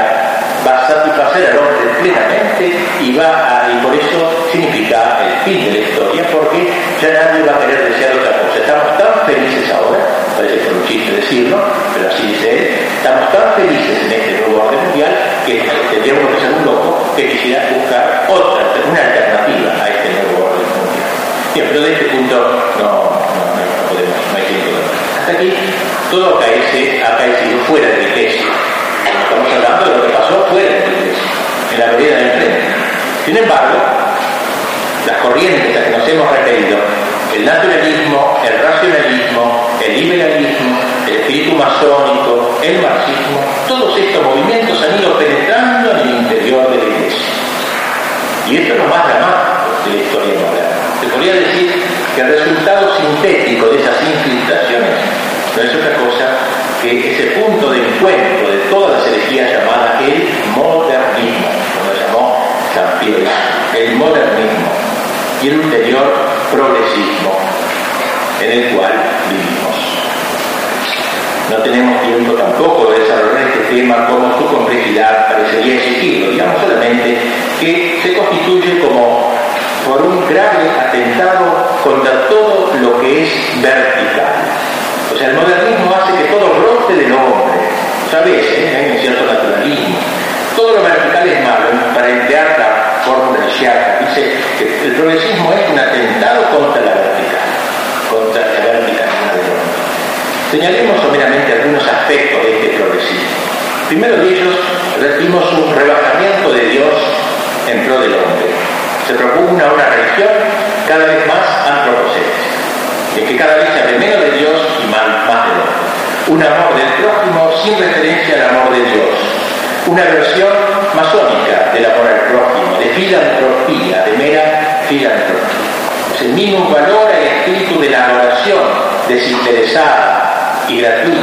va a satisfacer al hombre plenamente y va a, y por eso significa el fin de la historia, porque ya nadie va a querer desear otra cosa. Estamos tan felices ahora, parece que es un chiste decirlo, pero así dice él, estamos tan felices en este nuevo orden mundial que tendríamos que ser un loco que quisiera buscar otra, una alternativa a este nuevo orden mundial. Bien, pero de este punto no, no, Hasta aquí todo acaece, ha caecido fuera de la iglesia. Estamos hablando de lo que pasó fuera de la iglesia, en la vereda del frente. Sin embargo, las corrientes a que nos hemos referido, el naturalismo, el racionalismo, el liberalismo, el espíritu masónico, el marxismo, todos estos movimientos han ido penetrando en el interior de la iglesia. Y esto es lo más dramático de la historia moderna. Se podría decir que el resultado sintético de esas infiltraciones no es otra cosa que es el punto de encuentro de todas las herejías llamadas el modernismo, como lo llamó San el modernismo y el ulterior progresismo en el cual vivimos. No tenemos tiempo tampoco de desarrollar este tema como su complejidad parecería exigirlo, digamos solamente que se constituye como por un grave atentado contra todo lo que es vertical. O sea, el modernismo hace que todo brote del hombre, ¿sabes? Eh? Hay un cierto naturalismo. Todo lo vertical es malo, para emplear la fórmula de Dice que el progresismo es un atentado contra la vertical, contra la verticalidad del hombre. Señalemos someramente algunos aspectos de este progresismo. Primero de ellos, recibimos un rebajamiento de Dios en pro del hombre. Se propugna una religión cada vez más antropocéntrica, en que cada vez se hable menos de Dios y más, del hombre. Un amor del prójimo sin referencia al amor de Dios. Una versión masónica del amor al prójimo, de filantropía, de mera filantropía. Es el mismo valor al espíritu de la adoración desinteresada y gratuita.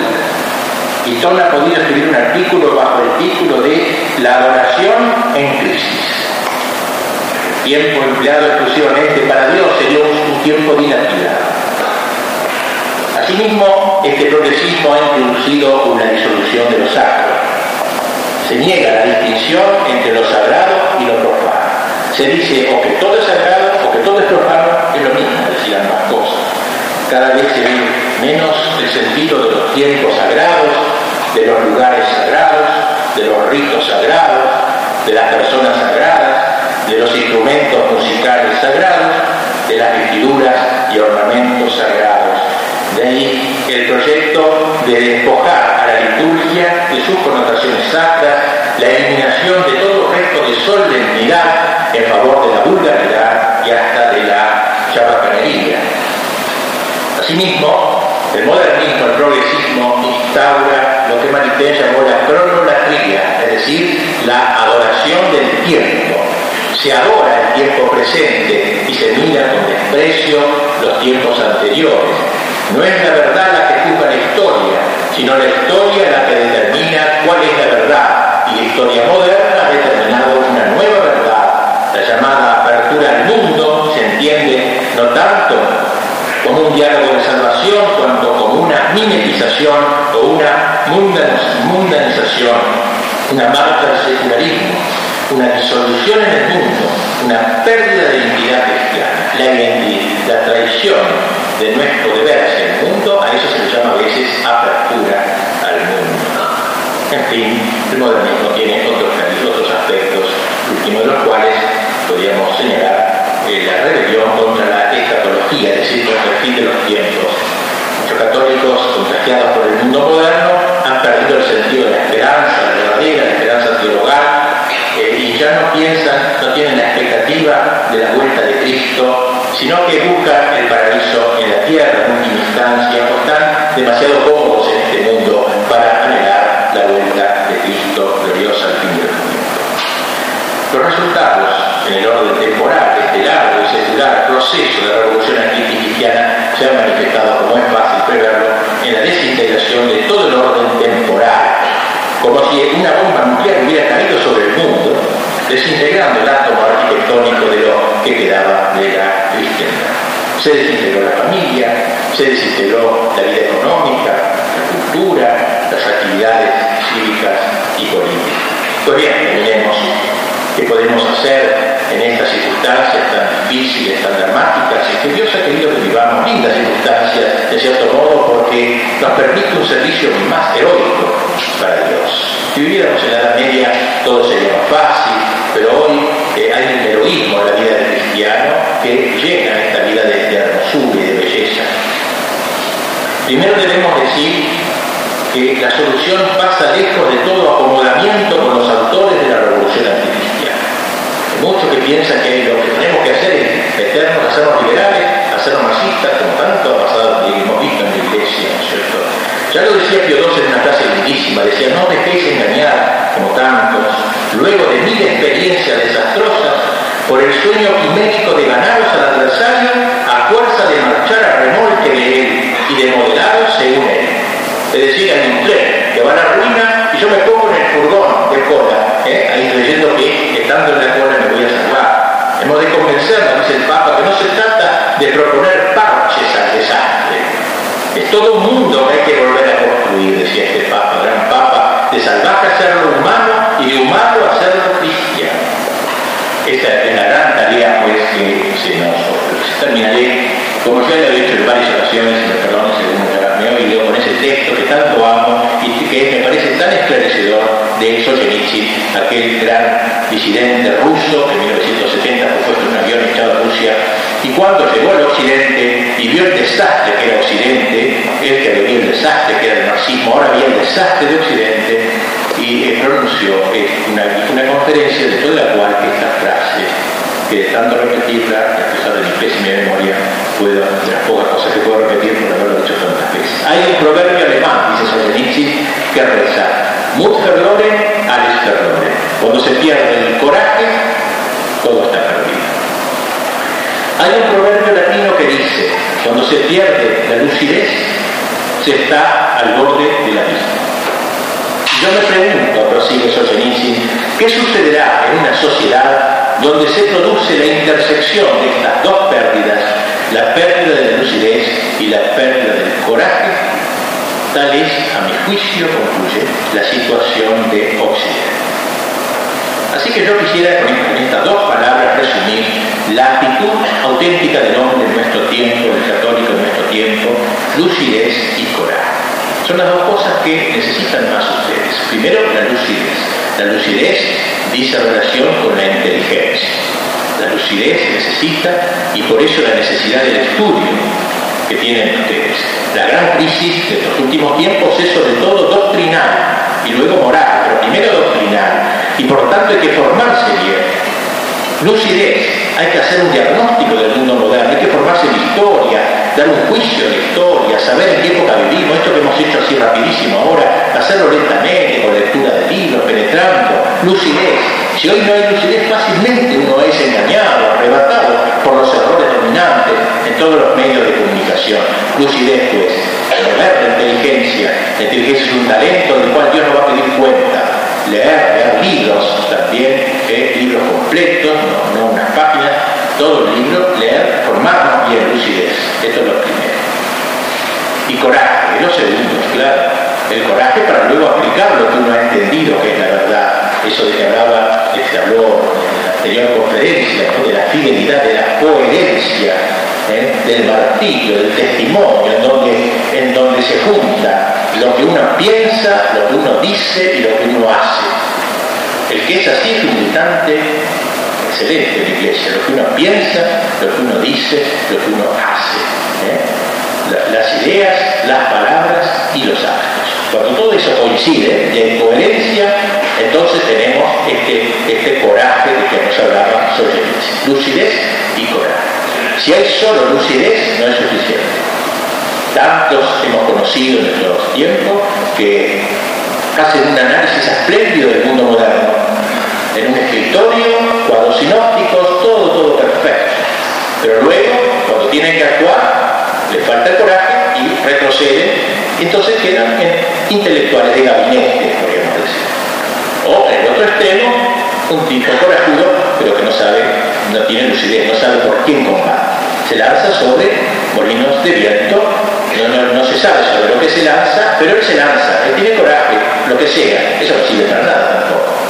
Y Ton ha podido escribir un artículo bajo el título de La adoración en crisis tiempo empleado exclusivamente para Dios sería un tiempo dilapidado. Asimismo, este progresismo ha introducido una disolución de lo sacro. Se niega la distinción entre lo sagrado y lo profano. Se dice o que todo es sagrado o que todo es profano, es lo mismo, decir ambas cosas. Cada vez se ve menos el sentido de los tiempos sagrados, de los lugares sagrados, de los ritos sagrados, de las personas sagradas, de los instrumentos musicales sagrados, de las vestiduras y ornamentos sagrados. De ahí el proyecto de despojar a la liturgia de sus connotaciones sacras, la eliminación de todo resto de solemnidad en favor de la vulgaridad y hasta de la chabacanería. Asimismo, el modernismo, el progresismo lo que Maritain llamó la cronolatría, es decir, la adoración del tiempo se adora el tiempo presente y se mira con desprecio los tiempos anteriores. No es la verdad la que juzga la historia, sino la historia la que determina cuál es la verdad. Y la historia moderna ha determinado una nueva verdad. La llamada apertura al mundo se entiende no tanto como un diálogo de salvación, cuanto como mimetización o una mundanización, una marcha al secularismo una disolución en el mundo, una pérdida de identidad cristiana, la identidad, la traición de nuestro deber hacia el mundo, a eso se le llama a veces apertura al mundo. En fin, el modernismo tiene otros, otros aspectos, último de los cuales podríamos señalar eh, la rebelión contra la escatología, es decir, contra el fin de los tiempos. Muchos católicos, contagiados por el mundo moderno, han perdido el sentido de la esperanza, la verdadera, la esperanza teologal, ya no piensan, no tienen la expectativa de la vuelta de Cristo, sino que buscan el paraíso en la tierra en última instancia, o están demasiado cómodos en este mundo para anhelar la vuelta de Cristo gloriosa al fin del mundo. Los resultados en el orden temporal de este largo y secular proceso de la revolución anticristiana se han manifestado, como es fácil preverlo, en la desintegración de todo el orden temporal, como si una bomba nuclear hubiera caído sobre el mundo desintegrando el átomo arquitectónico de lo que quedaba de la cristiandad. Se desintegró la familia, se desintegró la vida económica, la cultura, las actividades cívicas y políticas. Pues bien, miremos qué podemos hacer en estas circunstancias tan difíciles, tan dramáticas, y que Dios ha querido que vivamos lindas circunstancias, de cierto modo, porque nos permite un servicio más heroico para Dios. Si viviéramos en la Edad Media, todo sería más fácil, pero hoy eh, hay un heroísmo en la vida del cristiano que llena esta vida de, de hermosura y de belleza. Primero debemos decir que la solución pasa lejos de todo acomodamiento con los autores de la revolución anticristiana. Hay muchos que piensan que lo que tenemos que hacer es meternos, hacernos liberales, hacernos marxistas, como tanto ha pasado y hemos visto en la iglesia, ¿no es cierto? Pío XII en una frase lindísima, decía, no dejéis engañar, como tantos, luego de mil experiencias desastrosas, por el sueño quimérico de ganaros al adversario a fuerza de marchar a remolque de él y de modelaros según él. Es decir, hay un tren que va a la ruina y yo me pongo en el furgón de cola, ¿eh? ahí creyendo que estando en la cola me voy a salvar. Hemos de convencernos, dice el Papa, que no se trata de proponer parches al desastre. Es todo un mundo que hay que volver a construir, decía este Papa, gran Papa, de salvaje hacerlo humano y de humano hacerlo cristiano. Esta es la gran tarea pues que se nos ofrece. Terminaré, como ya lo he dicho en varias ocasiones, me perdonen según me he oído, con ese texto que tanto amo y que me parece tan esclarecedor de Solzhenitsyn, aquel gran disidente ruso que en 1970 fue puesto en un avión echado a Rusia y cuando llegó al occidente y vio el desastre que era occidente, él que había el desastre que era el marxismo, ahora había el desastre de occidente y pronunció eh, una, una conferencia de toda la cual esta frase, que de tanto repetirla, a pesar de mi pésima memoria, puedo, de las pocas cosas que puedo repetir por haberlo dicho tantas veces. Hay un proverbio alemán, dice Solzhenitsyn, que reza, Mut verloren, alles verloren. Cuando se pierde el coraje, todo está perdido. Hay un proverbio latino que dice, cuando se pierde la lucidez, se está al borde de la vida. Yo me pregunto, prosigue Solzhenitsyn, ¿qué sucederá en una sociedad donde se produce la intersección de estas dos pérdidas, la pérdida de la lucidez y la pérdida del coraje? Tal es, a mi juicio, concluye, la situación de Occidente. Así que yo quisiera con estas dos palabras resumir la actitud auténtica del hombre en nuestro tiempo, del católico en nuestro tiempo, lucidez y coraje. Son las dos cosas que necesitan más ustedes. Primero, la lucidez. La lucidez dice relación con la inteligencia. La lucidez necesita, y por eso la necesidad del estudio que tienen ustedes. La gran crisis de estos últimos tiempos es sobre todo doctrinal y luego moral, pero primero doctrinal. Y por tanto hay que formarse bien. Lucidez, hay que hacer un diagnóstico del mundo moderno, hay que formarse en historia, dar un juicio de historia, saber en qué época vivimos, esto que hemos hecho así rapidísimo ahora, hacerlo lentamente, con lectura de libros, penetrando, lucidez. Si hoy no hay lucidez, fácilmente uno es engañado, arrebatado por los errores dominantes en todos los medios de comunicación. Lucidez, pues, leer la inteligencia. La inteligencia es un talento del cual Dios no va a pedir cuenta. Leer, leer libros también, eh, libros completos, no, no unas páginas, todo el libro, leer, formarnos bien, lucidez. Esto es lo primero. Y coraje, es lo segundo, claro. El coraje para luego aplicar lo que uno ha entendido que es la verdad. Eso de que hablaba, que se habló en la anterior conferencia, de la fidelidad, de la coherencia, ¿eh? del martillo, del testimonio, en donde, en donde se junta lo que uno piensa, lo que uno dice y lo que uno hace. El que es así es un militante excelente la iglesia, lo que uno piensa, lo que uno dice, lo que uno hace. ¿eh? las ideas, las palabras y los actos. Cuando todo eso coincide y en coherencia, entonces tenemos este, este coraje de que nos hablaba Solzhenitsyn. Lucidez y coraje. Si hay solo lucidez, no es suficiente. Tantos hemos conocido en nuestros tiempos que hacen un análisis espléndido del mundo moderno. En un escritorio, cuadros sinópticos, todo, todo perfecto. Pero luego, cuando tienen que actuar, les falta el coraje y retroceden, entonces quedan en intelectuales de gabinete, podríamos decir. O en el otro extremo, un tipo corajudo, pero que no sabe, no tiene lucidez, no sabe por quién combate. Se lanza sobre molinos de viento, no, no, no, se sabe sobre lo que se lanza, pero él se lanza, él tiene coraje, lo que sea, eso no sirve para nada tampoco.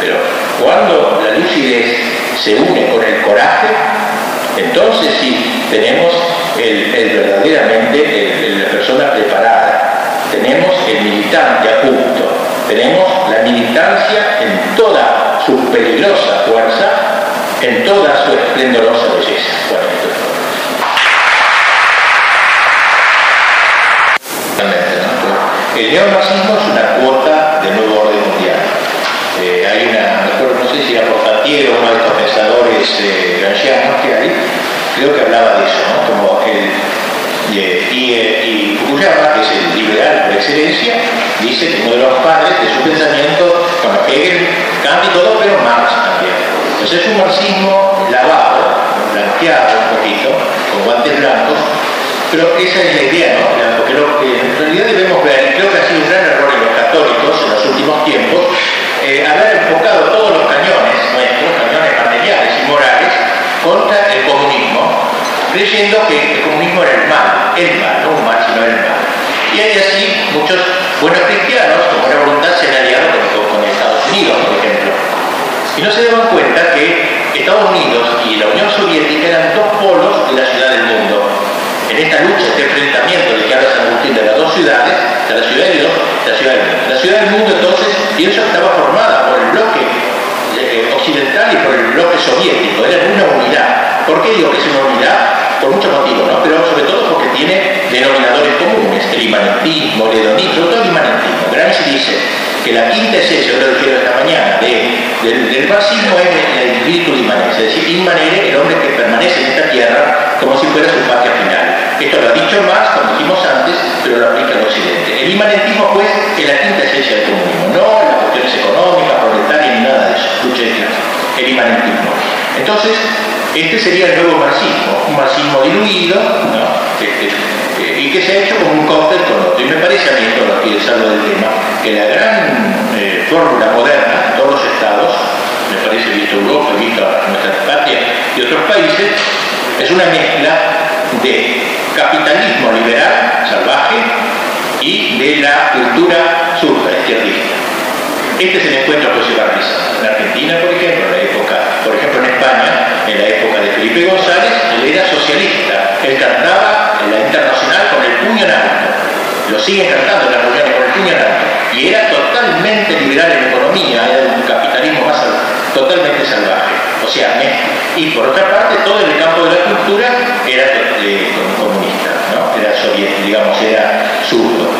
Pero cuando la lucidez se une con el coraje, entonces sí tenemos el, el verdaderamente el, la persona preparada, tenemos el militante a punto, tenemos la militancia en toda su peligrosa fuerza, en toda su esplendorosa belleza. Bueno, El neomarxismo es una cuota del nuevo orden mundial. Eh, hay una, no sé si era Portatiero, uno de estos pensadores eh, granchianos que hay, creo que hablaba de eso, ¿no? Como y, y, Fukuyama, que es el liberal por excelencia, dice que uno de los padres de su pensamiento, bueno, Hegel, Kant y todo, pero Marx también. Entonces es un marxismo lavado, blanqueado un poquito, con guantes blancos, Pero esa es la idea, ¿no? Porque lo que en realidad debemos ver, creo que ha sido un gran error en los católicos en los últimos tiempos, eh, haber enfocado todos los cañones nuestros, cañones materiales y morales, contra el comunismo, creyendo que el comunismo era el mal, el mal, no un mal, sino el mal. Y hay así muchos buenos cristianos, con buena voluntad, se han aliado con, Estados Unidos, por ejemplo. Y no se daban cuenta que Estados Unidos y la Unión Soviética eran dos polos de la ciudad del mundo en esta lucha, este enfrentamiento de que habla De las dos ciudades, de la ciudad de la ciudad del mundo. La ciudad del mundo entonces, pienso estaba formada por el bloque eh, occidental y por el bloque soviético, era una unidad. ¿Por qué digo que es una unidad? Por muchos motivos, ¿no? pero sobre todo porque tiene denominadores comunes, el imanentismo, el hedonismo, todo el imanentismo. Gramsci dice que la quinta esencia, yo lo dijeron esta mañana, del, del marxismo es el espíritu de inmanencia, es decir, inmanere, el hombre que permanece en esta tierra como si fuera su patria final. Esto lo ha dicho más, como dijimos antes, pero lo aplica al occidente. El imanentismo, pues, es la quinta esencia del comunismo, no las cuestiones económicas, proletarias, ni nada de eso. Lucha de El imanentismo. Entonces, este sería el nuevo marxismo, un marxismo diluido, ¿no? Y que se ha hecho como un cóctel con otro. Y me parece a mí, esto lo que salgo del tema, que la gran eh, fórmula moderna, todos los estados, me parece visto Europa, visto nuestra patria y otros países, es una mezcla de capitalismo liberal, salvaje, y de la cultura surda, izquierdista. Este es el encuentro que se va a realizar. En Argentina, por ejemplo, en la época, por ejemplo en España, en la época de Felipe González, él era socialista. Él cantaba en la internacional con el puño en alto. Lo sigue cantando en la reuniones con el puño en alto. Y era totalmente liberal en economía, era un capitalismo más totalmente salvaje. O sea, y por otra parte, todo el campo de la cultura era eh, comunista, era soviético, digamos, era zurdo.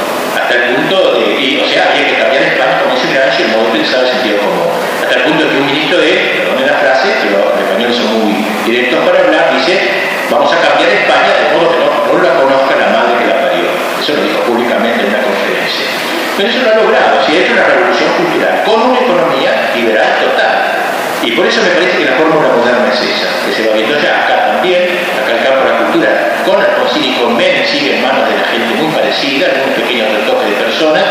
Hasta el punto de, y, o sea, había que cambiar España, como dice Gramsci, el modo de pensar el sentido común. Hasta el punto de que un ministro de, perdón la frase, pero los españoles son muy directos para hablar, dice, vamos a cambiar España de modo que no, no la conozca la madre que la parió. Eso lo dijo públicamente en una conferencia. Pero eso lo ha logrado, si ha hecho una revolución cultural con una economía liberal total. Y por eso me parece que la fórmula moderna es esa, que se va viendo ya acá también, acá el campo de la cultura, con Alfonsín y con Menem sigue en manos de la gente muy parecida, un pequeño retoque de personas,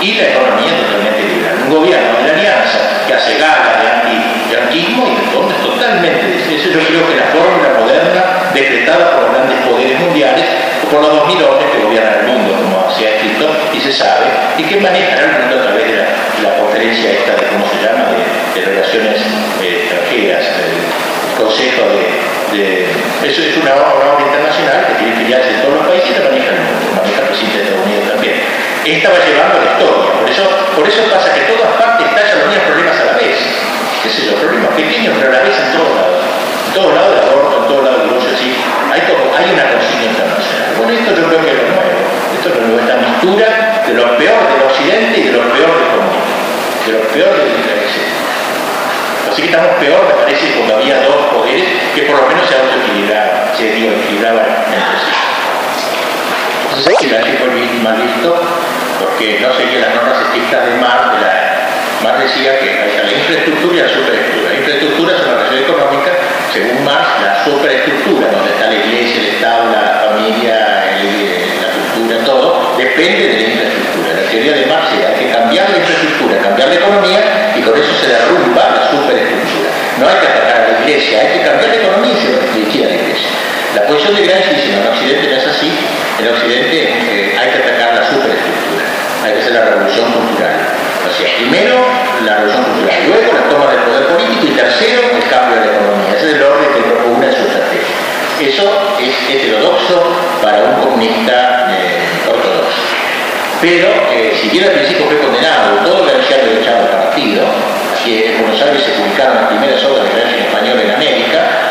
y la economía totalmente liberal. Un gobierno de la alianza que hace gala de anti-yanquismo y responde totalmente de eso. Yo creo que la fórmula moderna decretada por los grandes poderes mundiales, o por los 2000 hombres que gobiernan el mundo, como se ha escrito y se sabe, y que manejan el mundo a través de la, potencia esta de, ¿cómo se llama?, de, de relaciones el Consejo de, Eso es una, obra internacional que tiene filiales en todos los países y la maneja el mundo, maneja el presidente de Estados Unidos también. Esta va llevando la historia, por eso, por eso pasa que todas partes estallan los mismos problemas a la vez. ¿Qué sé yo? Problemas pequeños, pero a la vez en todos lados. En todos lados del aborto, en todos lados del divorcio, sí. Hay, una consigna internacional. Bueno, esto yo creo que es lo nuevo. Esto es lo nuevo, esta mistura de lo peor del occidente y de lo peor del comunismo. De lo peor del Así que estamos peor, me parece, cuando había dos poderes que por lo menos se autoequilibraban, se equilibraban entre sí. Entonces, si la fue mal visto, porque no seguía las normas estrictas de Marx, Marx decía que hay la infraestructura y la superestructura. La infraestructura es una relación económica, según Marx, la superestructura, donde está la iglesia, el Estado, la familia, la cultura, todo, depende de la infraestructura. La teoría de Marx que hay que cambiar la infraestructura, cambiar la economía, y con eso se derrumba la superestructura. No hay que atacar a la iglesia, hay que cambiar la economía y se dirigir a la iglesia. La posición de Gramsci dice, en Occidente no es así, en Occidente eh, hay que atacar la superestructura, hay que hacer la revolución cultural. O sea, primero la revolución cultural, luego la toma del poder político y tercero el cambio de la economía. Ese es el orden que propone su estrategia. Eso es heterodoxo para un comunista. Pero eh, si bien al principio fue condenado, todo que había echado el partido, que en Buenos Aires se publicaron las primeras obras de en español en América,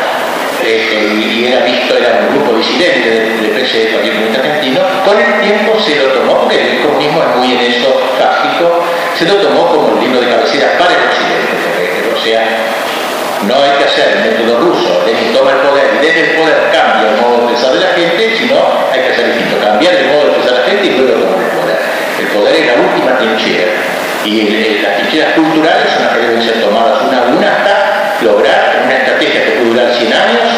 este, y era visto, era un grupo disidente del, del PC del Partido Comunista Argentino, con el tiempo se lo tomó, porque el comunismo es muy en eso táctico, se lo tomó como un libro de cabecera para el occidente, o sea, no hay que hacer el método ruso, de que toma el poder y desde el poder cambia el modo de pensar de la gente, sino hay que hacer distinto, cambiar el modo de pensar de la gente y luego tomar el poder. Es la última trinchera. Y las trincheras culturales son las que deben ser tomadas una a una hasta lograr una estrategia que puede durar 100 años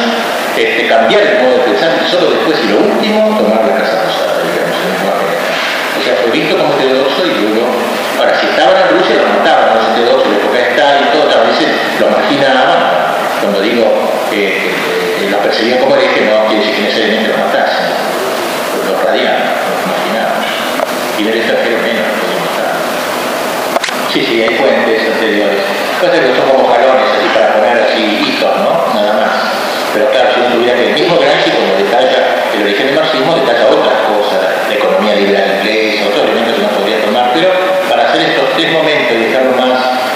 este, cambiar el modo de pensar y solo después y lo último tomar la casa rosada, digamos, en O sea, fue visto como heterodoxo y luego, ahora si estaban en Rusia lo mataban, los heterodoxos, la época de y todo, a veces lo marginaban, cuando digo que eh, los perseguían como no quiere decir que necesariamente los matasen, los radiaban, menos los podían matar. Sí, sí, hay fuentes anteriores. Cosas que son como jalones, así para poner así hitos, ¿no? Nada más. Pero claro, si uno tuviera que el mismo Gramsci, como detalla el origen del marxismo, detalla otras cosas, la economía liberal inglesa, otros elementos que no podría tomar, pero para hacer estos tres momentos y dejarlo más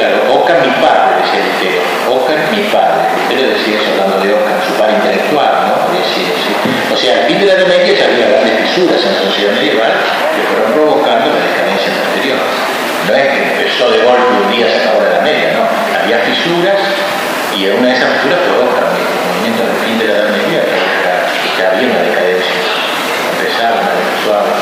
Claro, Oca mi padre, decía Lutero. Oca mi padre. Lutero decía eso hablando de Oca, su padre intelectual, ¿no? Decía, sí. O sea, al fin de la Edad Media había grandes fisuras en la sociedad medieval que fueron provocando las decadencias posteriores. No es que empezó de golpe un día se acabó la Media, no. Había fisuras y una de esas fisuras fue Oca, el movimiento del fin de la Edad Media, que había una decadencia. Empezaron a.